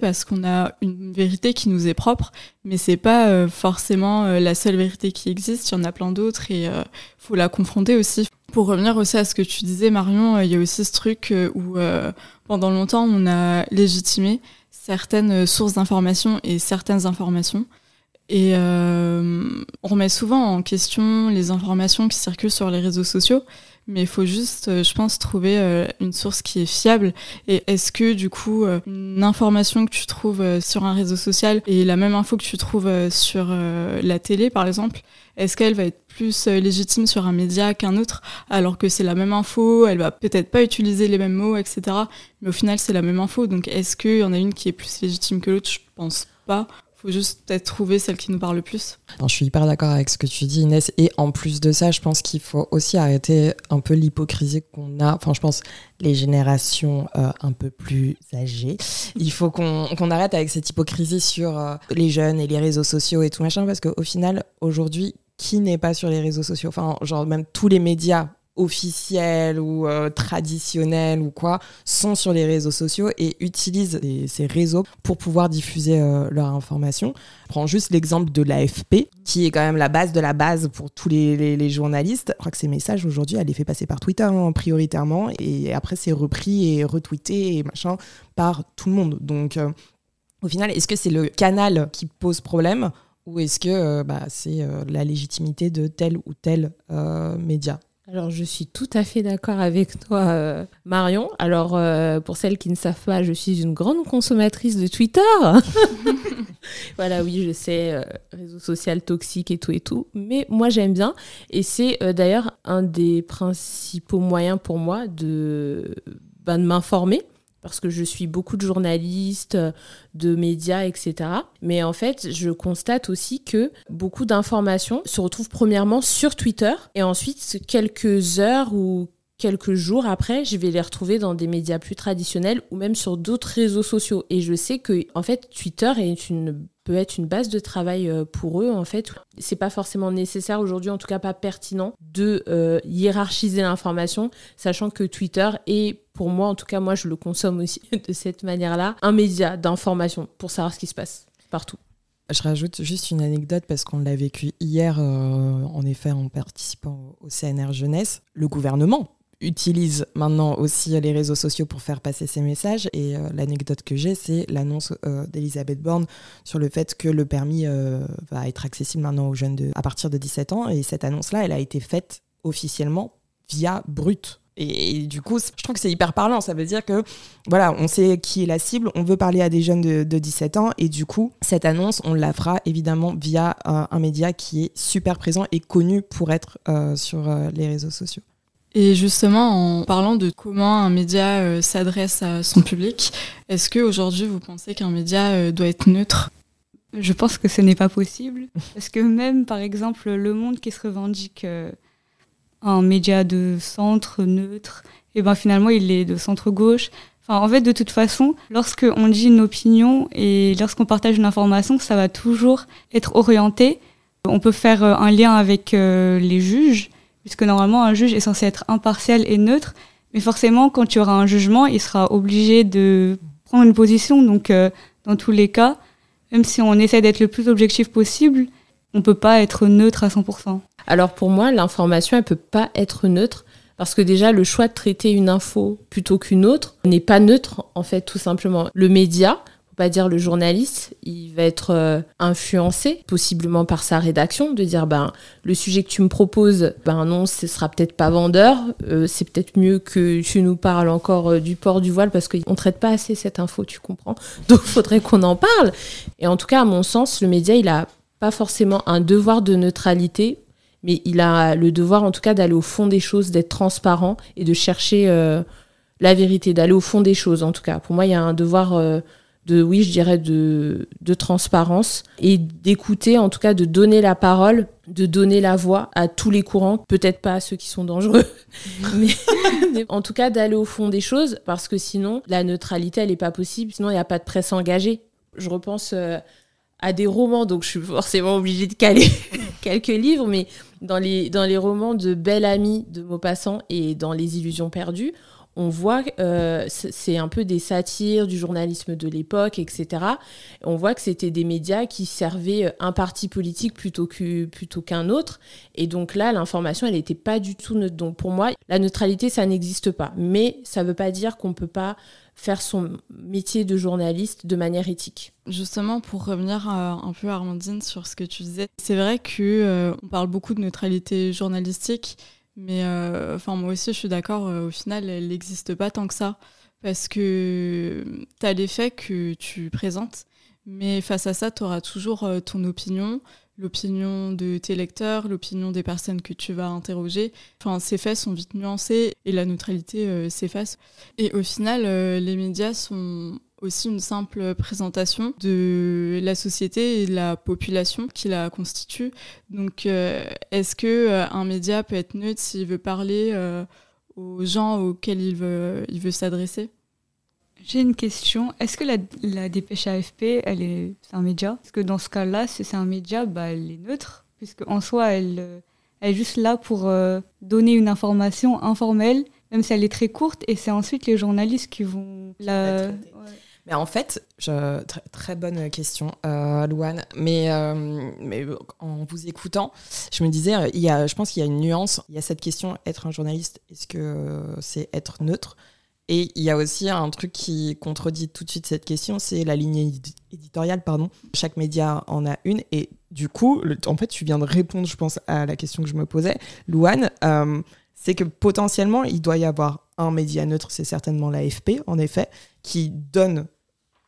parce qu'on a une vérité qui nous est propre, mais c'est pas euh, forcément euh, la seule vérité qui existe. Il y en a plein d'autres et euh, faut la confronter aussi. Pour revenir aussi à ce que tu disais, Marion, il y a aussi ce truc où pendant longtemps on a légitimé certaines sources d'informations et certaines informations. Et on remet souvent en question les informations qui circulent sur les réseaux sociaux, mais il faut juste, euh, je pense, trouver euh, une source qui est fiable. Et est-ce que, du coup, euh, une information que tu trouves sur un réseau social et la même info que tu trouves sur la télé, par exemple, est-ce qu'elle va être plus légitime sur un média qu'un autre, alors que c'est la même info, elle va peut-être pas utiliser les mêmes mots, etc. Mais au final, c'est la même info. Donc, est-ce qu'il y en a une qui est plus légitime que l'autre? Je pense pas juste peut-être trouver celle qui nous parle le plus. je suis hyper d'accord avec ce que tu dis, Inès. Et en plus de ça, je pense qu'il faut aussi arrêter un peu l'hypocrisie qu'on a. Enfin, je pense les générations euh, un peu plus âgées. Il faut qu'on arrête avec cette hypocrisie sur euh, les jeunes et les réseaux sociaux et tout machin, parce qu'au final, aujourd'hui, qui n'est pas sur les réseaux sociaux? Enfin, genre, même tous les médias officiels ou euh, traditionnels ou quoi sont sur les réseaux sociaux et utilisent ces réseaux pour pouvoir diffuser euh, leur information. Prends juste l'exemple de l'AFP, qui est quand même la base de la base pour tous les, journalistes. Je crois que ces messages aujourd'hui, elle les fait passer par Twitter hein, prioritairement et après c'est repris et retweeté et machin par tout le monde. Donc euh, au final, est-ce que c'est le canal qui pose problème ou est-ce que bah, c'est la légitimité de tel ou tel média? Alors, je suis tout à fait d'accord avec toi, euh, Marion. Alors, euh, pour celles qui ne savent pas, je suis une grande consommatrice de Twitter. [LAUGHS] voilà, oui, je sais, euh, réseau social toxique et tout et tout. Mais moi, j'aime bien. Et c'est d'ailleurs un des principaux moyens pour moi de, ben, de m'informer parce que je suis beaucoup de journalistes, de médias, etc. Mais en fait, je constate aussi que beaucoup d'informations se retrouvent premièrement sur Twitter et ensuite quelques heures ou quelques jours après, je vais les retrouver dans des médias plus traditionnels ou même sur d'autres réseaux sociaux. Et je sais que, en fait, Twitter est une, peut être une base de travail euh, pour eux. En fait, c'est pas forcément nécessaire aujourd'hui, en tout cas pas pertinent, de euh, hiérarchiser l'information, sachant que Twitter est, pour moi, en tout cas, moi, je le consomme aussi [LAUGHS] de cette manière-là, un média d'information pour savoir ce qui se passe partout. Je rajoute juste une anecdote parce qu'on l'a vécu hier, euh, en effet, en participant au CNR Jeunesse. Le gouvernement utilise maintenant aussi les réseaux sociaux pour faire passer ses messages. Et euh, l'anecdote que j'ai, c'est l'annonce euh, d'Elisabeth Borne sur le fait que le permis euh, va être accessible maintenant aux jeunes de, à partir de 17 ans. Et cette annonce-là, elle a été faite officiellement via Brut. Et, du coup, je trouve que c'est hyper parlant. Ça veut dire que, voilà, on sait qui est la cible, on veut parler à des jeunes de, 17 ans. Et du coup, cette annonce, on la fera évidemment via un média qui est super présent et connu pour être sur les réseaux sociaux. Et justement, en parlant de comment un média euh, s'adresse à son public, est-ce qu'aujourd'hui vous pensez qu'un média euh, doit être neutre? Je pense que ce n'est pas possible. [LAUGHS] Parce que même, par exemple, Le Monde qui se revendique euh, un média de centre neutre, et eh ben finalement il est de centre-gauche. Enfin, en fait, de toute façon, lorsqu'on dit une opinion et lorsqu'on partage une information, ça va toujours être orienté. On peut faire un lien avec les juges puisque normalement un juge est censé être impartial et neutre, mais forcément quand tu auras un jugement, il sera obligé de prendre une position. Donc euh, dans tous les cas, même si on essaie d'être le plus objectif possible, on peut pas être neutre à 100%. Alors pour moi, l'information, elle peut pas être neutre Parce que déjà, le choix de traiter une info plutôt qu'une autre n'est pas neutre, en fait, tout simplement. Le média, pas dire le journaliste, il va être euh, influencé possiblement par sa rédaction, de dire ben le sujet que tu me proposes, ben non, ce sera peut-être pas vendeur, euh, c'est peut-être mieux que tu nous parles encore euh, du port du voile parce qu'on traite pas assez cette info, tu comprends? [LAUGHS] Donc faudrait qu'on en parle. Et en tout cas, à mon sens, le média, il a pas forcément un devoir de neutralité, mais il a le devoir en tout cas d'aller au fond des choses, d'être transparent et de chercher la vérité, d'aller au fond des choses en tout cas. Pour moi, il y a un devoir de, oui, je dirais, de, de transparence et d'écouter, en tout cas, de donner la parole, de donner la voix à tous les courants, peut-être pas à ceux qui sont dangereux, [LAUGHS] mais, en tout cas d'aller au fond des choses, parce que sinon, la neutralité, elle n'est pas possible, sinon il n'y a pas de presse engagée. Je repense euh, à des romans, donc je suis forcément obligée de caler [LAUGHS] quelques livres, mais dans les, dans les romans de Belle Amie de Maupassant et dans Les Illusions perdues, on voit, euh, c'est un peu des satires du journalisme de l'époque, etc. On voit que c'était des médias qui servaient euh, un parti politique plutôt qu'un autre. Et donc là, l'information, elle n'était pas du tout neutre. Donc pour moi, la neutralité, ça n'existe pas. Mais ça ne veut pas dire qu'on ne peut pas faire son métier de journaliste de manière éthique. Justement, pour revenir euh, un peu, Armandine, sur ce que tu disais, c'est vrai qu'on on parle beaucoup de neutralité journalistique, mais euh, enfin, moi aussi, je suis d'accord, euh, au final, elle n'existe pas tant que ça. Parce que tu as les faits que tu présentes, mais face à ça, tu auras toujours euh, ton opinion, l'opinion de tes lecteurs, l'opinion des personnes que tu vas interroger. Enfin, ces faits sont vite nuancés et la neutralité s'efface. Et au final, les médias sont aussi une simple présentation de la société et de la population qui la constitue. Donc, euh, est-ce que euh, un média peut être neutre s'il veut parler euh, aux gens auxquels il veut, il veut s'adresser? J'ai une question. Est-ce que la, la, dépêche AFP, elle est, c'est un média? Parce que dans ce cas-là, si c'est un média, bah, elle est neutre, puisque en soi, elle, elle est juste là pour donner une information informelle, même si elle est très courte, et c'est ensuite les journalistes qui vont la... Mais en fait, très, bonne question, euh, Louane. Mais, euh, mais en vous écoutant, je me disais, il y a, je pense qu'il y a une nuance. Il y a cette question être un journaliste, est-ce que c'est être neutre? Et il y a aussi un truc qui contredit tout de suite cette question, c'est la ligne éditoriale. Pardon. Chaque média en a une. Et du coup, en fait, tu viens de répondre, je pense, à la question que je me posais. Louane, euh, c'est que potentiellement, il doit y avoir un média neutre, c'est certainement l'AFP, en effet, qui donne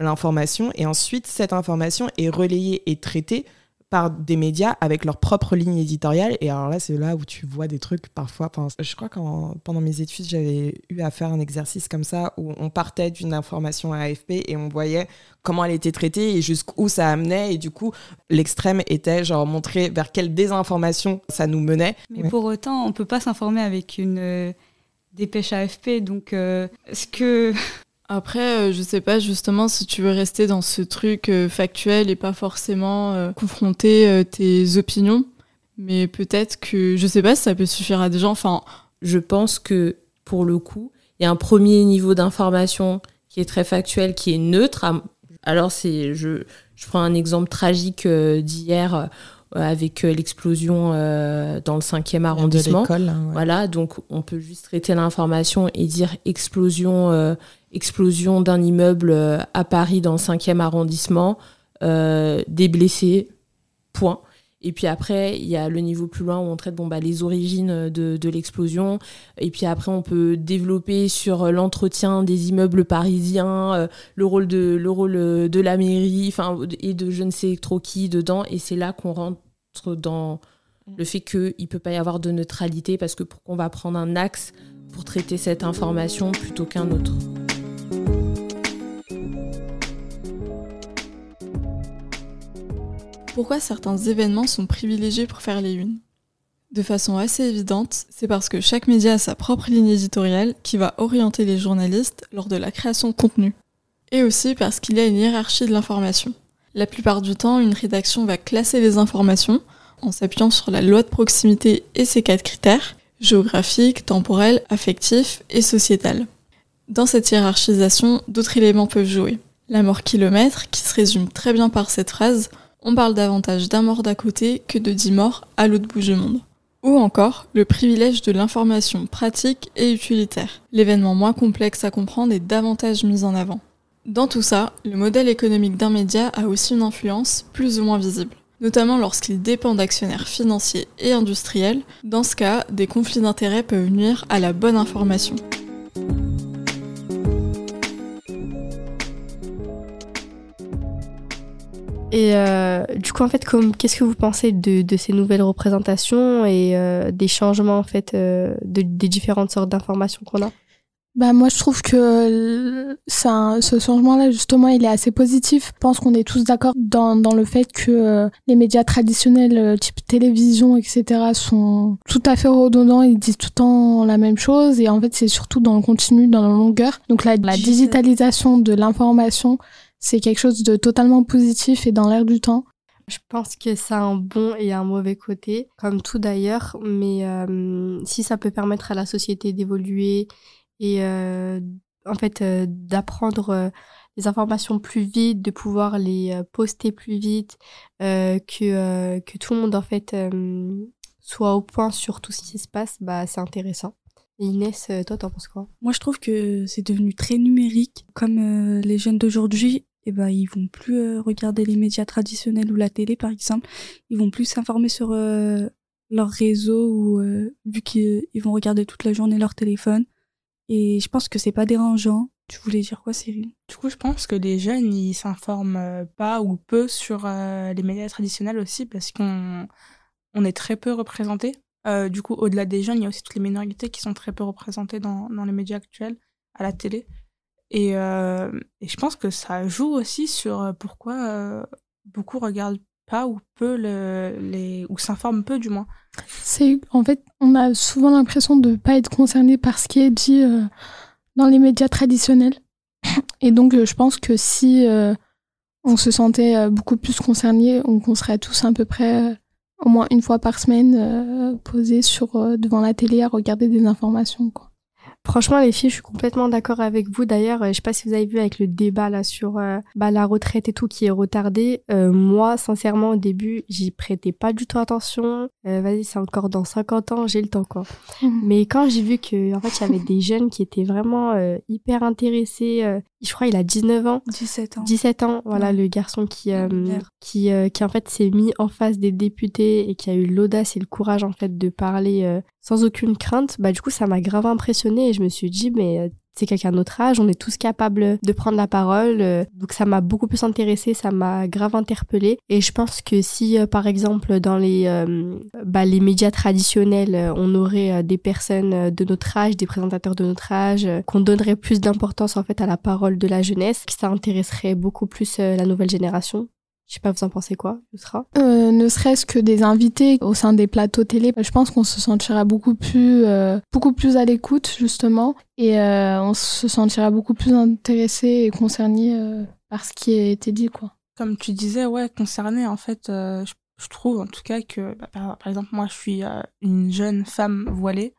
l'information et ensuite cette information est relayée et traitée par des médias avec leur propre ligne éditoriale. Et alors là, c'est là où tu vois des trucs parfois. Je crois que pendant mes études, j'avais eu à faire un exercice comme ça où on partait d'une information AFP et on voyait comment elle était traitée et jusqu'où ça amenait. Et du coup, l'extrême était genre montrer vers quelle désinformation ça nous menait. Mais pour autant, on peut pas s'informer avec une euh, dépêche AFP. Donc, euh, est-ce que après, euh, je sais pas justement si tu veux rester dans ce truc euh, factuel et pas forcément euh, confronter tes opinions, mais peut-être que je sais pas si ça peut suffire à des gens. Enfin, je pense que pour le coup, il y a un premier niveau d'information qui est très factuel, qui est neutre. Alors c'est, je, je prends un exemple tragique d'hier avec l'explosion dans le 5e arrondissement. Hein, voilà, donc on peut juste traiter l'information et dire explosion explosion d'un immeuble euh, à Paris dans le 5e arrondissement, euh, des blessés, point. Et puis après, il y a le niveau plus loin où on traite bon, bah, les origines de, de l'explosion. Et puis après, on peut développer sur l'entretien des immeubles parisiens, euh, le rôle de, le rôle de la mairie, et de je ne sais trop qui dedans. Et c'est là qu'on rentre dans le fait qu'il ne peut pas y avoir de neutralité parce que pour qu'on va prendre un axe pour traiter cette information plutôt qu'un autre. Pourquoi certains événements sont privilégiés pour faire les unes? De façon assez évidente, c'est parce que chaque média a sa propre ligne éditoriale qui va orienter les journalistes lors de la création de contenu. Et aussi parce qu'il y a une hiérarchie de l'information. La plupart du temps, une rédaction va classer les informations en s'appuyant sur la loi de proximité et ses quatre critères, géographique, temporel, affectif et sociétal. Dans cette hiérarchisation, d'autres éléments peuvent jouer. La mort kilomètre, qui se résume très bien par cette phrase on parle davantage d'un mort d'à côté que de dix morts à l'autre bout du monde. Ou encore le privilège de l'information pratique et utilitaire. L'événement moins complexe à comprendre est davantage mis en avant. Dans tout ça, le modèle économique d'un média a aussi une influence plus ou moins visible, notamment lorsqu'il dépend d'actionnaires financiers et industriels. Dans ce cas, des conflits d'intérêts peuvent nuire à la bonne information. Et euh, du coup, en fait, qu'est-ce que vous pensez de, de, ces nouvelles représentations et euh, des changements en fait euh, de, des différentes sortes d'informations qu'on a? Bah moi je trouve que ça, ce changement-là justement il est assez positif. Je pense qu'on est tous d'accord dans, dans le fait que euh, les médias traditionnels euh, type télévision etc sont tout à fait redondants, ils disent tout le temps la même chose et en fait c'est surtout dans le continu, dans la longueur. Donc la, la digitalisation de l'information c'est quelque chose de totalement positif et dans l'air du temps. Je pense que ça a un bon et un mauvais côté, comme tout d'ailleurs, mais euh, si ça peut permettre à la société d'évoluer et euh, en fait euh, d'apprendre les informations plus vite, de pouvoir les poster plus vite, que, que tout le monde en fait soit au point sur tout ce qui se passe, bah c'est intéressant. Inès, toi, t'en penses quoi? Moi, je trouve que c'est devenu très numérique. Comme les jeunes d'aujourd'hui, eh ben, ils vont plus regarder les médias traditionnels ou la télé, par exemple. Ils vont plus s'informer sur leur réseau ou vu qu'ils vont regarder toute la journée leur téléphone. Et je pense que c'est pas dérangeant. Tu voulais dire quoi, Cyril? Du coup, je pense que les jeunes, ils s'informent euh, pas ou peu sur euh, les médias traditionnels aussi parce qu'on on est très peu représentés. Euh, du coup, au-delà des jeunes, il y a aussi toutes les minorités qui sont très peu représentées dans les médias actuels, à la télé. Et, euh, et, je pense que ça joue aussi sur pourquoi beaucoup regardent pas ou peu le, les ou s'informent peu du moins. C'est en fait on a souvent l'impression de pas être concerné par ce qui est dit euh, dans les médias traditionnels [CLEARS THROAT] et donc euh, je pense que si euh, on se sentait beaucoup plus concerné, on, serait tous à peu près au moins une fois par semaine posés sur devant la télé à regarder des informations quoi. Franchement, les filles, je suis complètement d'accord avec vous. D'ailleurs, je sais pas si vous avez vu avec le débat là sur euh, bah, la retraite et tout qui est retardé. Euh, moi, sincèrement, au début, j'y prêtais pas du tout attention. Euh, Vas-y, c'est encore dans 50 ans, j'ai le temps quoi. Mmh. Mais quand j'ai vu que en fait, il y avait des jeunes qui étaient vraiment euh, hyper intéressés. Je crois il a 19 ans. 17 ans. 17 ans, voilà, le garçon qui qui qui en fait s'est mis en face des députés et qui a eu l'audace et le courage en fait de parler sans aucune crainte, bah du coup ça m'a grave impressionné et je me suis dit mais euh, c'est quelqu'un de notre âge, on est tous capables de prendre la parole. Euh, donc ça m'a beaucoup plus intéressé, ça m'a grave interpellé et je pense que si euh, par exemple dans les bah, les médias traditionnels, on aurait des personnes de notre âge, des présentateurs de notre âge, qu'on donnerait plus d'importance en fait à la parole de la jeunesse, que ça intéresserait beaucoup plus la nouvelle génération. Je sais pas, vous en pensez quoi, sera euh, Ne serait-ce que des invités au sein des plateaux télé, je pense qu'on se sentira beaucoup plus, euh, beaucoup plus à l'écoute justement, et euh, on se sentira beaucoup plus intéressé et concerné euh, par ce qui a été dit, quoi. Comme tu disais, ouais, concerné, en fait, euh, je, je, trouve en tout cas que, bah, par, par, exemple, moi, je suis une jeune femme voilée.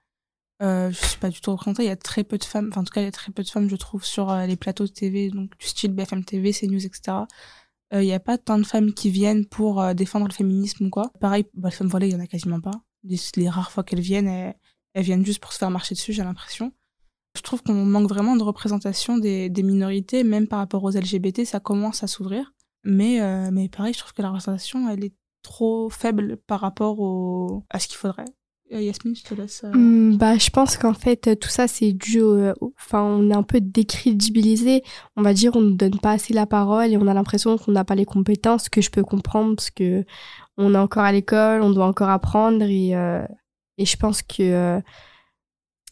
Euh, je suis pas du tout représentée. Il y a très peu de femmes, enfin en tout cas il y a très peu de femmes, je trouve, sur les plateaux de TV, donc du style BFM TV, CNews, etc il euh, n'y a pas tant de femmes qui viennent pour euh, défendre le féminisme ou quoi. Pareil, bah, les femmes voilées, il y en a quasiment pas. Les, rares fois qu'elles viennent, elles, viennent juste pour se faire marcher dessus, j'ai l'impression. Je trouve qu'on manque vraiment de représentation des, minorités, même par rapport aux LGBT, ça commence à s'ouvrir. Mais, euh, mais pareil, je trouve que la représentation, elle est trop faible par rapport à ce qu'il faudrait. Euh, Yasmine, je te laisse. Euh, hmm, bah, je pense qu'en fait, tout ça, c'est dû Enfin, on est un peu décrédibilisé. On va dire, on ne donne pas assez la parole et on a l'impression qu'on n'a pas les compétences, que je peux comprendre parce que on est encore à l'école, on doit encore apprendre et, euh, et je pense que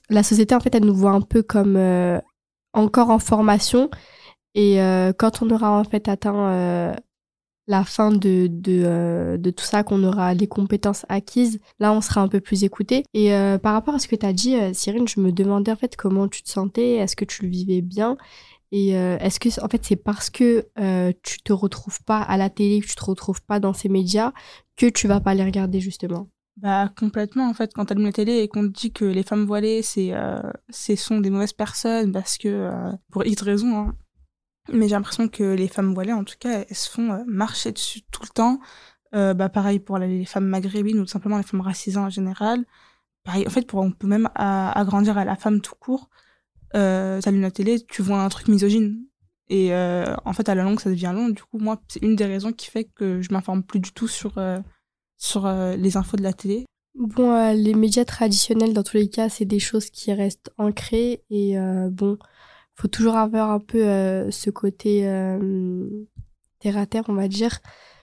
la société, en fait, elle nous voit un peu comme encore en formation. Et quand on aura en fait atteint la fin euh, de tout ça, qu'on aura les compétences acquises, là on sera un peu plus écouté. Et euh, par rapport à ce que tu as dit, euh, Cyrine, je me demandais en fait comment tu te sentais, est-ce que tu le vivais bien? Et est-ce que en fait c'est parce que tu te retrouves pas à la télé, que tu te retrouves pas dans ces médias, que tu vas pas les regarder justement? Bah complètement en fait quand allumes la télé et qu'on te dit que les femmes voilées c'est euh, sont des mauvaises personnes parce que pour X raisons hein, mais j'ai l'impression que les femmes voilées, en tout cas, elles se font euh, marcher dessus tout le temps. Euh, bah pareil pour les femmes maghrébines ou tout simplement les femmes racisées en général. Pareil, en fait, on peut même agrandir à la femme tout court. Euh, T'allumes la télé, tu vois un truc misogyne. Et euh, en fait, à la longue, ça devient long. Du coup, moi, c'est une des raisons qui fait que je m'informe plus du tout sur, euh, sur euh, les infos de la télé. Bon, les médias traditionnels, dans tous les cas, c'est des choses qui restent ancrées. Et bon, faut toujours avoir un peu ce côté terre à terre, on va dire.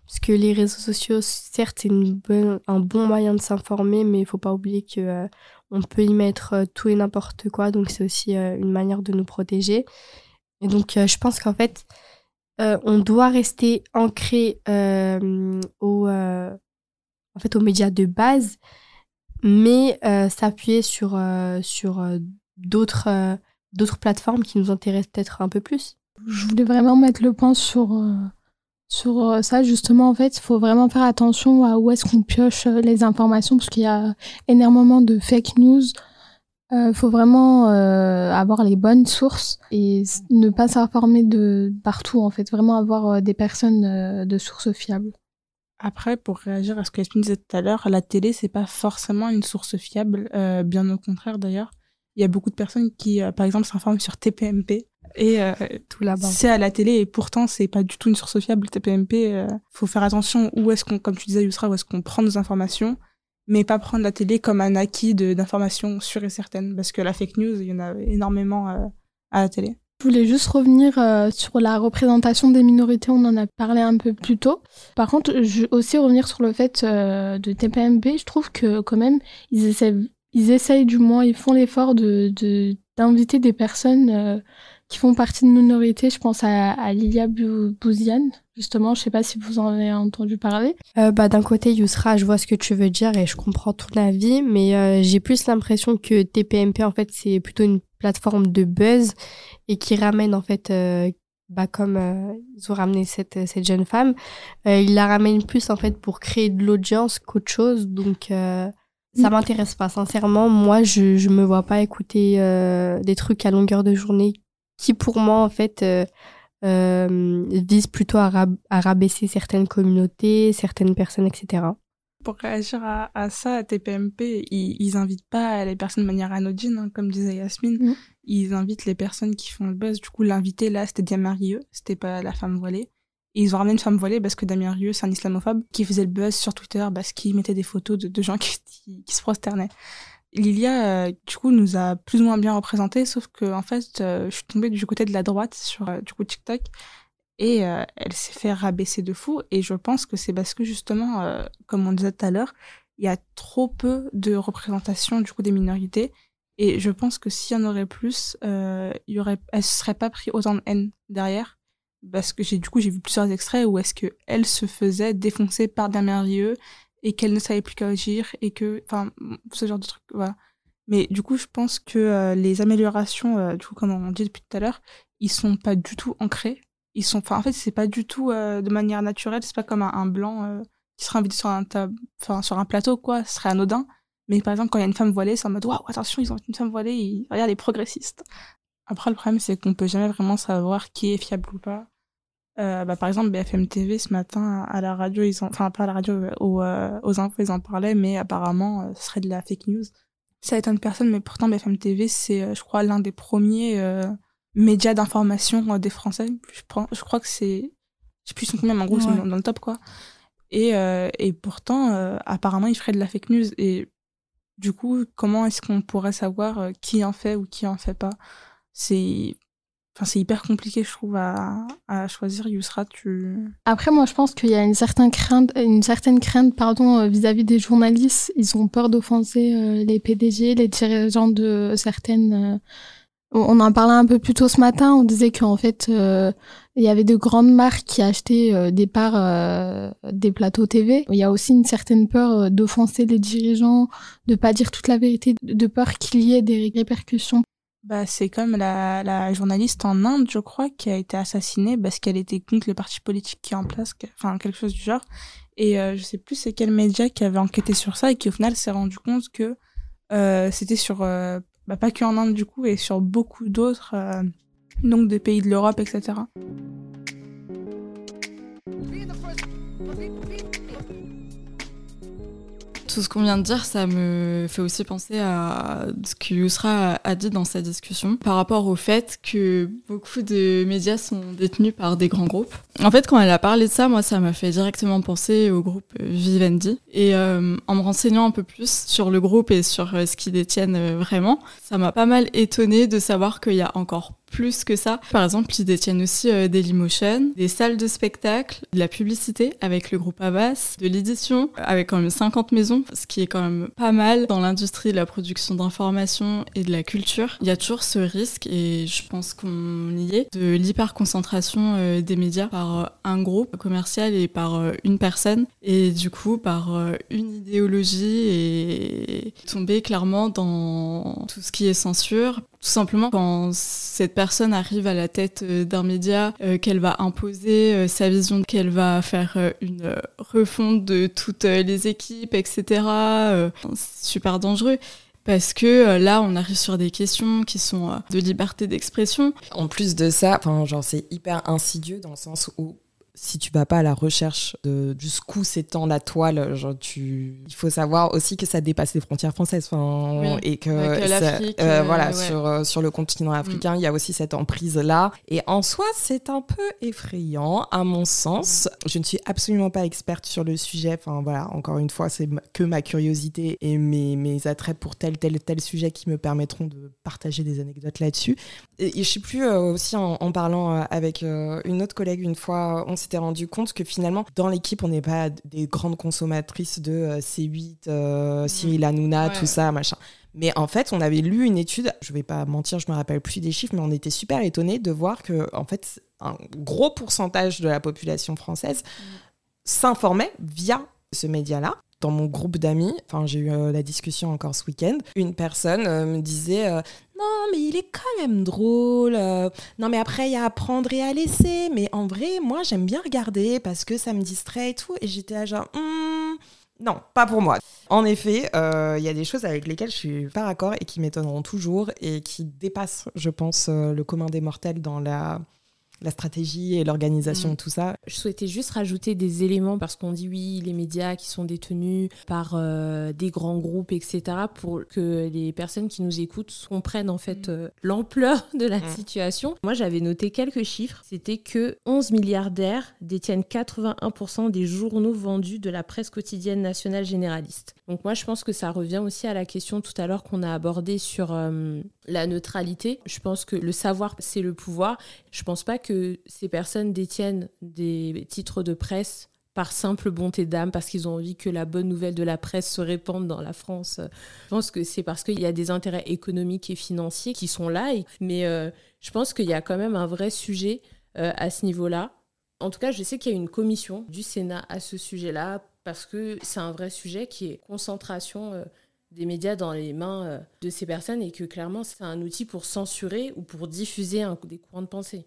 Parce que les réseaux sociaux, certes, c'est un bon moyen de s'informer, mais il faut pas oublier que on peut y mettre tout et n'importe quoi. Donc, c'est aussi une manière de nous protéger. Et donc, euh, je pense qu'en fait, euh, on doit rester ancré euh, au, en fait, aux médias de base, mais s'appuyer sur, sur d'autres, d'autres plateformes qui nous intéressent peut-être un peu plus. Je voulais vraiment mettre le point sur, sur ça. Justement, en fait, il faut vraiment faire attention à où est-ce qu'on pioche les informations, parce qu'il y a énormément de fake news il euh, faut vraiment euh, avoir les bonnes sources et ne pas s'informer de partout en fait, vraiment avoir euh, des personnes de sources fiables. Après, pour réagir à ce que Yasmine disait tout à l'heure, la télé c'est pas forcément une source fiable, bien au contraire d'ailleurs. Il y a beaucoup de personnes qui, par exemple, s'informent sur TPMP et tout là-bas. C'est à la télé et pourtant c'est pas du tout une source fiable. TPMP, faut faire attention où est-ce qu'on, comme tu disais Yusra, où est-ce qu'on prend nos informations mais pas prendre la télé comme un acquis d'informations sûres et certaines, parce que la fake news, il y en a énormément euh, à la télé. Je voulais juste revenir euh, sur la représentation des minorités, on en a parlé un peu plus tôt. Par contre, je veux aussi revenir sur le fait euh, de TPMP, je trouve que quand même, ils essaient, ils essayent du moins, ils font l'effort d'inviter des personnes qui font partie de minorités. Je pense à, à Lilia Bouziane, justement. Je sais pas si vous en avez entendu parler. Euh, bah, d'un côté, Yousra, je vois ce que tu veux dire et je comprends toute la vie, mais euh, j'ai plus l'impression que TPMP, en fait, c'est plutôt une plateforme de buzz et qui ramène, en fait, euh, bah, comme euh, ils ont ramené cette, cette jeune femme, ils la ramènent plus, en fait, pour créer de l'audience qu'autre chose. Donc, ça m'intéresse pas, sincèrement. Moi, je, je me vois pas écouter des trucs à longueur de journée qui pour moi en fait euh, euh, vise plutôt à, rabaisser certaines communautés, certaines personnes, etc. Pour réagir à, à ça, à TPMP, ils, ils invitent pas les personnes de manière anodine, hein, comme disait Yasmine. Mm. Ils invitent les personnes qui font le buzz. Du coup, l'invité là, c'était Damien Rieu, c'était pas la femme voilée. Ils ont ramené une femme voilée parce que Damien Rieu, c'est un islamophobe qui faisait le buzz sur Twitter parce qu'il mettait des photos de, gens [LAUGHS] qui, se prosternaient. Lilia, euh, du coup, nous a plus ou moins bien représenté, sauf que en fait, euh, je suis tombée du côté de la droite sur euh, du coup TikTok et elle s'est fait rabaisser de fou. Et je pense que c'est parce que justement, comme on disait tout à l'heure, il y a trop peu de représentation du coup des minorités. Et je pense que s'il y en aurait plus, y aurait, elle se serait pas pris autant de haine derrière. Parce que j'ai du coup j'ai vu plusieurs extraits où est-ce que elle se faisait défoncer par Damien Rieu et qu'elle ne savait plus qu'agir et que enfin ce genre de truc voilà. Mais du coup je pense que euh, les améliorations euh, du coup comme on dit depuis tout à l'heure ils sont pas du tout ancrés. Ils sont enfin en fait c'est pas du tout euh, de manière naturelle. C'est pas comme un, blanc qui serait invité sur un enfin sur un plateau quoi. Ce serait anodin. Mais par exemple quand il y a une femme voilée c'est en mode waouh attention ils ont une femme voilée ils... regarde les progressistes. Après le problème c'est qu'on peut jamais vraiment savoir qui est fiable ou pas euh, bah, par exemple, BFM TV ce matin à la radio, ils ont, enfin pas à la radio, euh, aux, euh, aux infos ils en parlaient, mais apparemment euh, ce serait de la fake news. Ça étonne personne, mais pourtant BFM TV c'est, je crois, l'un des premiers médias d'information des Français. Je, prends, je crois que c'est, je sais plus combien, mais en gros c'est dans, le top quoi. Et, et pourtant, apparemment, ils feraient de la fake news. Et du coup, comment est-ce qu'on pourrait savoir qui en fait ou qui en fait pas? C'est Enfin, c'est hyper compliqué, je trouve, à, à choisir. Yusra, tu. Après, moi, je pense qu'il y a une certaine crainte, une certaine crainte, pardon, euh, vis-à-vis des journalistes. Ils ont peur d'offenser euh, les PDG, les dirigeants de certaines. Euh, on en parlait un peu plus tôt ce matin. On disait qu'en fait, il y avait de grandes marques qui achetaient des parts des plateaux TV. Il y a aussi une certaine peur d'offenser les dirigeants, de pas dire toute la vérité, de peur qu'il y ait des répercussions bah, c'est comme la, journaliste en Inde, je crois, qui a été assassinée parce qu'elle était contre le parti politique qui est en place, enfin quelque chose du genre. Et euh, je sais plus c'est quel média qui avait enquêté sur ça et qui au final s'est rendu compte que euh, c'était sur, euh, bah, pas que en Inde du coup, et sur beaucoup d'autres, euh, donc des pays de l'Europe, etc. tout ce qu'on vient de dire, ça me fait aussi penser à ce que Yousra a dit dans sa discussion par rapport au fait que beaucoup de médias sont détenus par des grands groupes. En fait, quand elle a parlé de ça, moi, ça m'a fait directement penser au groupe Vivendi. Et euh, en me renseignant un peu plus sur le groupe et sur euh, ce qu'ils détiennent euh, vraiment, ça m'a pas mal étonné de savoir qu'il y a encore plus que ça. Par exemple, ils détiennent aussi euh, Dailymotion, des salles de spectacle, de la publicité avec le groupe Avas, de l'édition avec quand même 50 maisons, ce qui est quand même pas mal dans l'industrie de la production d'informations et de la culture. Il y a toujours ce risque, et je pense qu'on y est, de l'hyperconcentration euh, des médias par euh, un groupe commercial et par euh, une personne, et du coup par une idéologie et tomber clairement dans tout ce qui est censure. Tout simplement, quand cette personne arrive à la tête euh, d'un média, euh, qu'elle va imposer euh, sa vision, qu'elle va faire une refonte de toutes les équipes, etc., c'est super dangereux. Parce que là, on arrive sur des questions qui sont de liberté d'expression. En plus de ça, enfin, genre, c'est hyper insidieux dans le sens où si tu vas pas à la recherche de jusqu'où s'étend la toile, genre tu, il faut savoir aussi que ça dépasse les frontières françaises, enfin, Oui, et que ça- euh, euh, voilà ouais. sur euh, sur le continent africain, il y a aussi cette emprise là. Et en soi, c'est un peu effrayant à mon sens. Je ne suis absolument pas experte sur le sujet. Enfin voilà, encore une fois, c'est que ma curiosité et mes mes attraits pour tel tel tel sujet qui me permettront de partager des anecdotes là-dessus. Et, et je sais plus euh, aussi en, en parlant euh, avec euh, une autre collègue une fois, on s'était rendu compte que finalement dans l'équipe on n'est pas des grandes consommatrices de euh, C8, euh, Cyril Hanouna, Ouais. tout ça, machin. Mais en fait, on avait lu une étude, je vais pas mentir, je me rappelle plus des chiffres, mais on était super étonnés de voir que en fait un gros pourcentage de la population française s'informait via ce média-là. Dans mon groupe d'amis, enfin j'ai eu euh, la discussion encore ce week-end, une personne euh, me disait euh, non mais il est quand même drôle, euh, non mais après il y a à prendre et à laisser, mais en vrai moi j'aime bien regarder parce que ça me distrait et tout, et j'étais là genre Hmm, non pas pour moi. En effet, euh, il y a des choses avec lesquelles je suis pas d'accord et qui m'étonneront toujours et qui dépassent, je pense, euh, le commun des mortels dans la la stratégie et l'organisation, Mm. tout ça. Je souhaitais juste rajouter des éléments parce qu'on dit oui, les médias qui sont détenus par euh, des grands groupes, etc., pour que les personnes qui nous écoutent comprennent en fait euh, l'ampleur [LAUGHS] de la Mm. situation. Moi, j'avais noté quelques chiffres. C'était que 11 milliardaires détiennent 81% des journaux vendus de la presse quotidienne nationale généraliste. Donc moi, je pense que ça revient aussi à la question tout à l'heure qu'on a abordée sur euh, la neutralité. Je pense que le savoir, c'est le pouvoir. Je pense pas que ces personnes détiennent des titres de presse par simple bonté d'âme, parce qu'ils ont envie que la bonne nouvelle de la presse se répande dans la France. Je pense que c'est parce qu'il y a des intérêts économiques et financiers qui sont là. mais euh, je pense qu'il y a quand même un vrai sujet euh, à ce niveau-là. En tout cas, je sais qu'il y a une commission du Sénat à ce sujet-là, parce que c'est un vrai sujet qui est concentration euh, des médias dans les mains de ces personnes et que clairement, c'est un outil pour censurer ou pour diffuser des courants de pensée.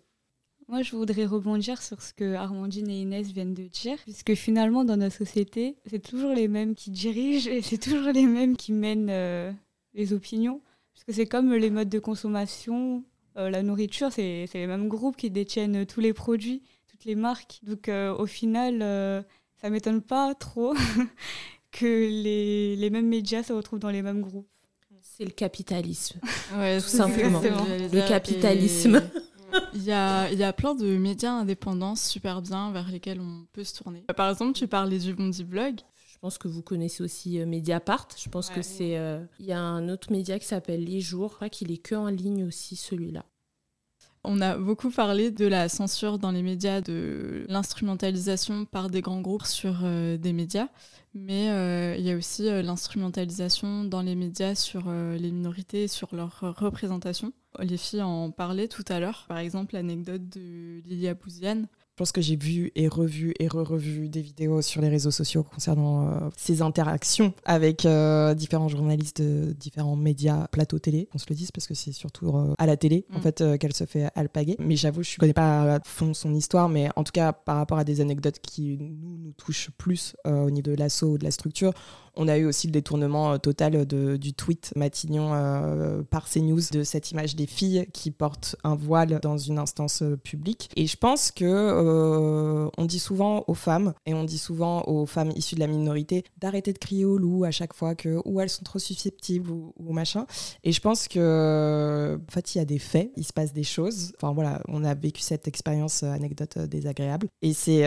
Moi, je voudrais rebondir sur ce que Armandine et Inès viennent de dire, puisque finalement, dans notre société, c'est toujours les mêmes qui dirigent et c'est toujours les mêmes qui mènent euh, les opinions. Puisque c'est comme les modes de consommation, euh, la nourriture, c'est c'est les mêmes groupes qui détiennent tous les produits, toutes les marques. Donc, euh, au final, euh, ça m'étonne pas trop [LAUGHS] que les, les mêmes médias se retrouvent dans les mêmes groupes. C'est le capitalisme. Ouais, Tout simplement. Le capitalisme. [LAUGHS] Il y a, il y a plein de médias indépendants super bien vers lesquels on peut se tourner. Par exemple, tu parlais du Bondi Blog. Je pense que vous connaissez aussi euh, Mediapart. Je pense Ouais. que c'est. euh, Il y a un autre média qui s'appelle Les Jours. Je crois qu'il est que en ligne aussi, celui-là. On a beaucoup parlé de la censure dans les médias, de l'instrumentalisation par des grands groupes sur euh, des médias, mais euh, il y a aussi l'instrumentalisation dans les médias sur les minorités sur leur représentation. Les filles en parlaient tout à l'heure. Par exemple, l'anecdote de Lilia Bouziane. Je pense que j'ai vu et revu et re-revu des vidéos sur les réseaux sociaux concernant euh, ces interactions avec euh, différents journalistes de différents médias, plateaux télé, on se le dise, parce que c'est surtout euh, à la télé en Mm. fait euh, qu'elle se fait alpaguer. Mais j'avoue, je ne connais pas à fond son histoire, mais en tout cas, par rapport à des anecdotes qui nous, nous touchent plus au niveau de l'assaut ou de la structure, on a eu aussi le détournement total de, du tweet Matignon par CNews de cette image des filles qui portent un voile dans une instance publique. Et je pense que euh, on dit souvent aux femmes et on dit souvent aux femmes issues de la minorité d'arrêter de crier au loup à chaque fois que ou elles sont trop susceptibles ou, machin. Et je pense que en fait il y a des faits, il se passe des choses. Enfin voilà, on a vécu cette expérience anecdote désagréable et c'est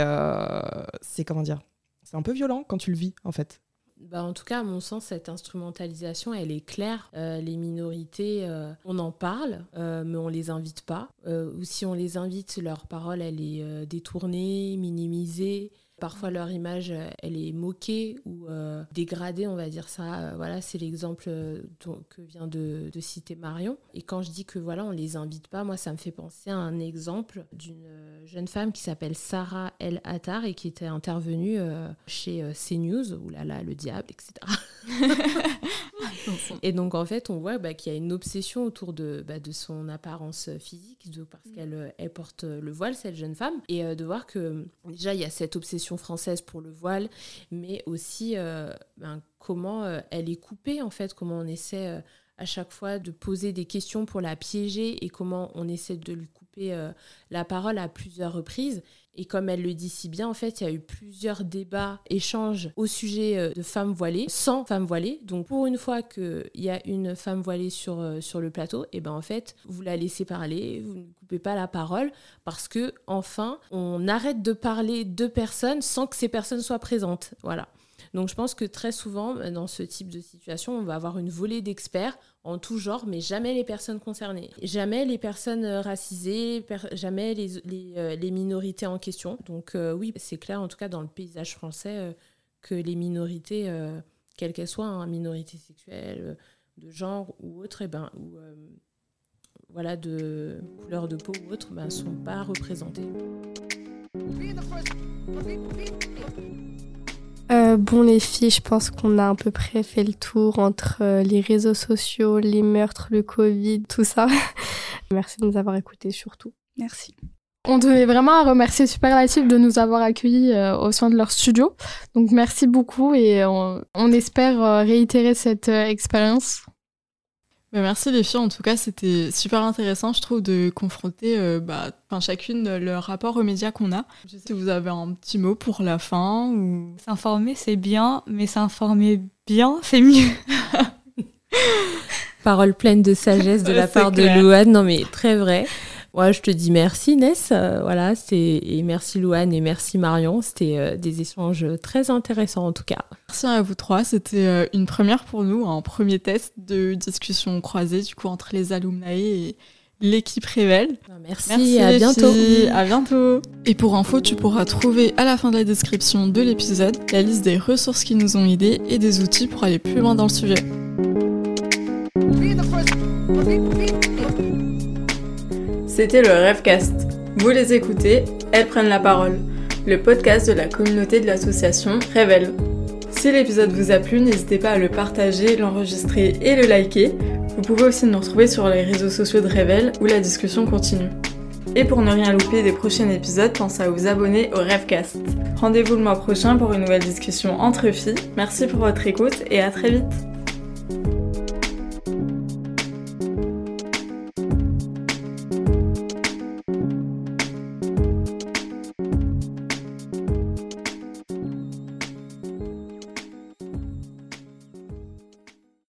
c'est comment dire, c'est un peu violent quand tu le vis en fait. Bah, en tout cas, à mon sens, cette instrumentalisation, elle est claire. Euh, les minorités, euh, on en parle, euh, mais on les invite pas. ou si on les invite, leur parole, elle est détournée, minimisée. Parfois, leur image, euh, elle est moquée ou euh, dégradée, on va dire ça. Euh, voilà, c'est l'exemple que vient de, citer Marion. Et quand je dis que voilà, on les invite pas, moi, ça me fait penser à un exemple d'une jeune femme qui s'appelle Sarah El Attar et qui était intervenue chez CNews, ou là là, le diable, etc. [LAUGHS] et donc, en fait, on voit bah, qu'il y a une obsession autour de, bah, de son apparence physique, parce qu'elle elle porte le voile, cette jeune femme, et de voir que déjà, il y a cette obsession française pour le voile, mais aussi euh, ben, comment euh, elle est coupée en fait, comment on essaie euh, à chaque fois de poser des questions pour la piéger et comment on essaie de lui couper la parole à plusieurs reprises. Et comme elle le dit si bien, en fait, il y a eu plusieurs débats, échanges au sujet de femmes voilées, sans femmes voilées. Donc, pour une fois qu'il y a une femme voilée sur, sur le plateau, et ben en fait, vous la laissez parler, vous ne coupez pas la parole, parce que enfin, on arrête de parler de personnes sans que ces personnes soient présentes. Voilà. Donc je pense que très souvent, euh, dans ce type de situation, on va avoir une volée d'experts en tout genre, mais jamais les personnes concernées, jamais les personnes euh, racisées, jamais les, euh, les, minorités en question. Donc oui, c'est clair, en tout cas dans le paysage français, que les minorités, quelles qu'elles soient, hein, minorités sexuelles, de genre ou autre, et eh ben, ou, voilà, de couleur de peau ou autre, ne ben, sont pas représentées. Euh, bon les filles, je pense qu'on a à peu près fait le tour entre euh, les réseaux sociaux, les meurtres, le Covid, tout ça. [LAUGHS] Merci de nous avoir écoutés surtout. Merci. On tenait vraiment à remercier Superlative de nous avoir accueillis euh, au sein de leur studio. Donc merci beaucoup et on espère réitérer cette expérience merci les filles, en tout cas c'était super intéressant je trouve de confronter euh, bah, chacune le rapport aux médias qu'on a. Je sais si vous avez un petit mot pour la fin ou... S'informer c'est bien, mais s'informer bien c'est mieux. [LAUGHS] Parole pleine de sagesse de [LAUGHS] la part de Louane, non mais très vrai. Ouais, je te dis merci Ness, euh, voilà, et merci Louane et merci Marion, c'était euh, des échanges très intéressants en tout cas. Merci à vous trois, c'était euh, une première pour nous, un premier test de discussion croisée du coup entre les alumni et l'équipe Révèle. Merci, merci à bientôt. À bientôt. Et pour info, tu pourras trouver à la fin de la description de l'épisode la liste des ressources qui nous ont aidés et des outils pour aller plus loin dans le sujet. C'était le Rêvecast. Vous les écoutez, elles prennent la parole. Le podcast de la communauté de l'association Révèle. Si l'épisode vous a plu, n'hésitez pas à le partager, l'enregistrer et le liker. Vous pouvez aussi nous retrouver sur les réseaux sociaux de Révèle où la discussion continue. Et pour ne rien louper des prochains épisodes, pensez à vous abonner au Rêvecast. Rendez-vous le mois prochain pour une nouvelle discussion entre filles. Merci pour votre écoute et à très vite.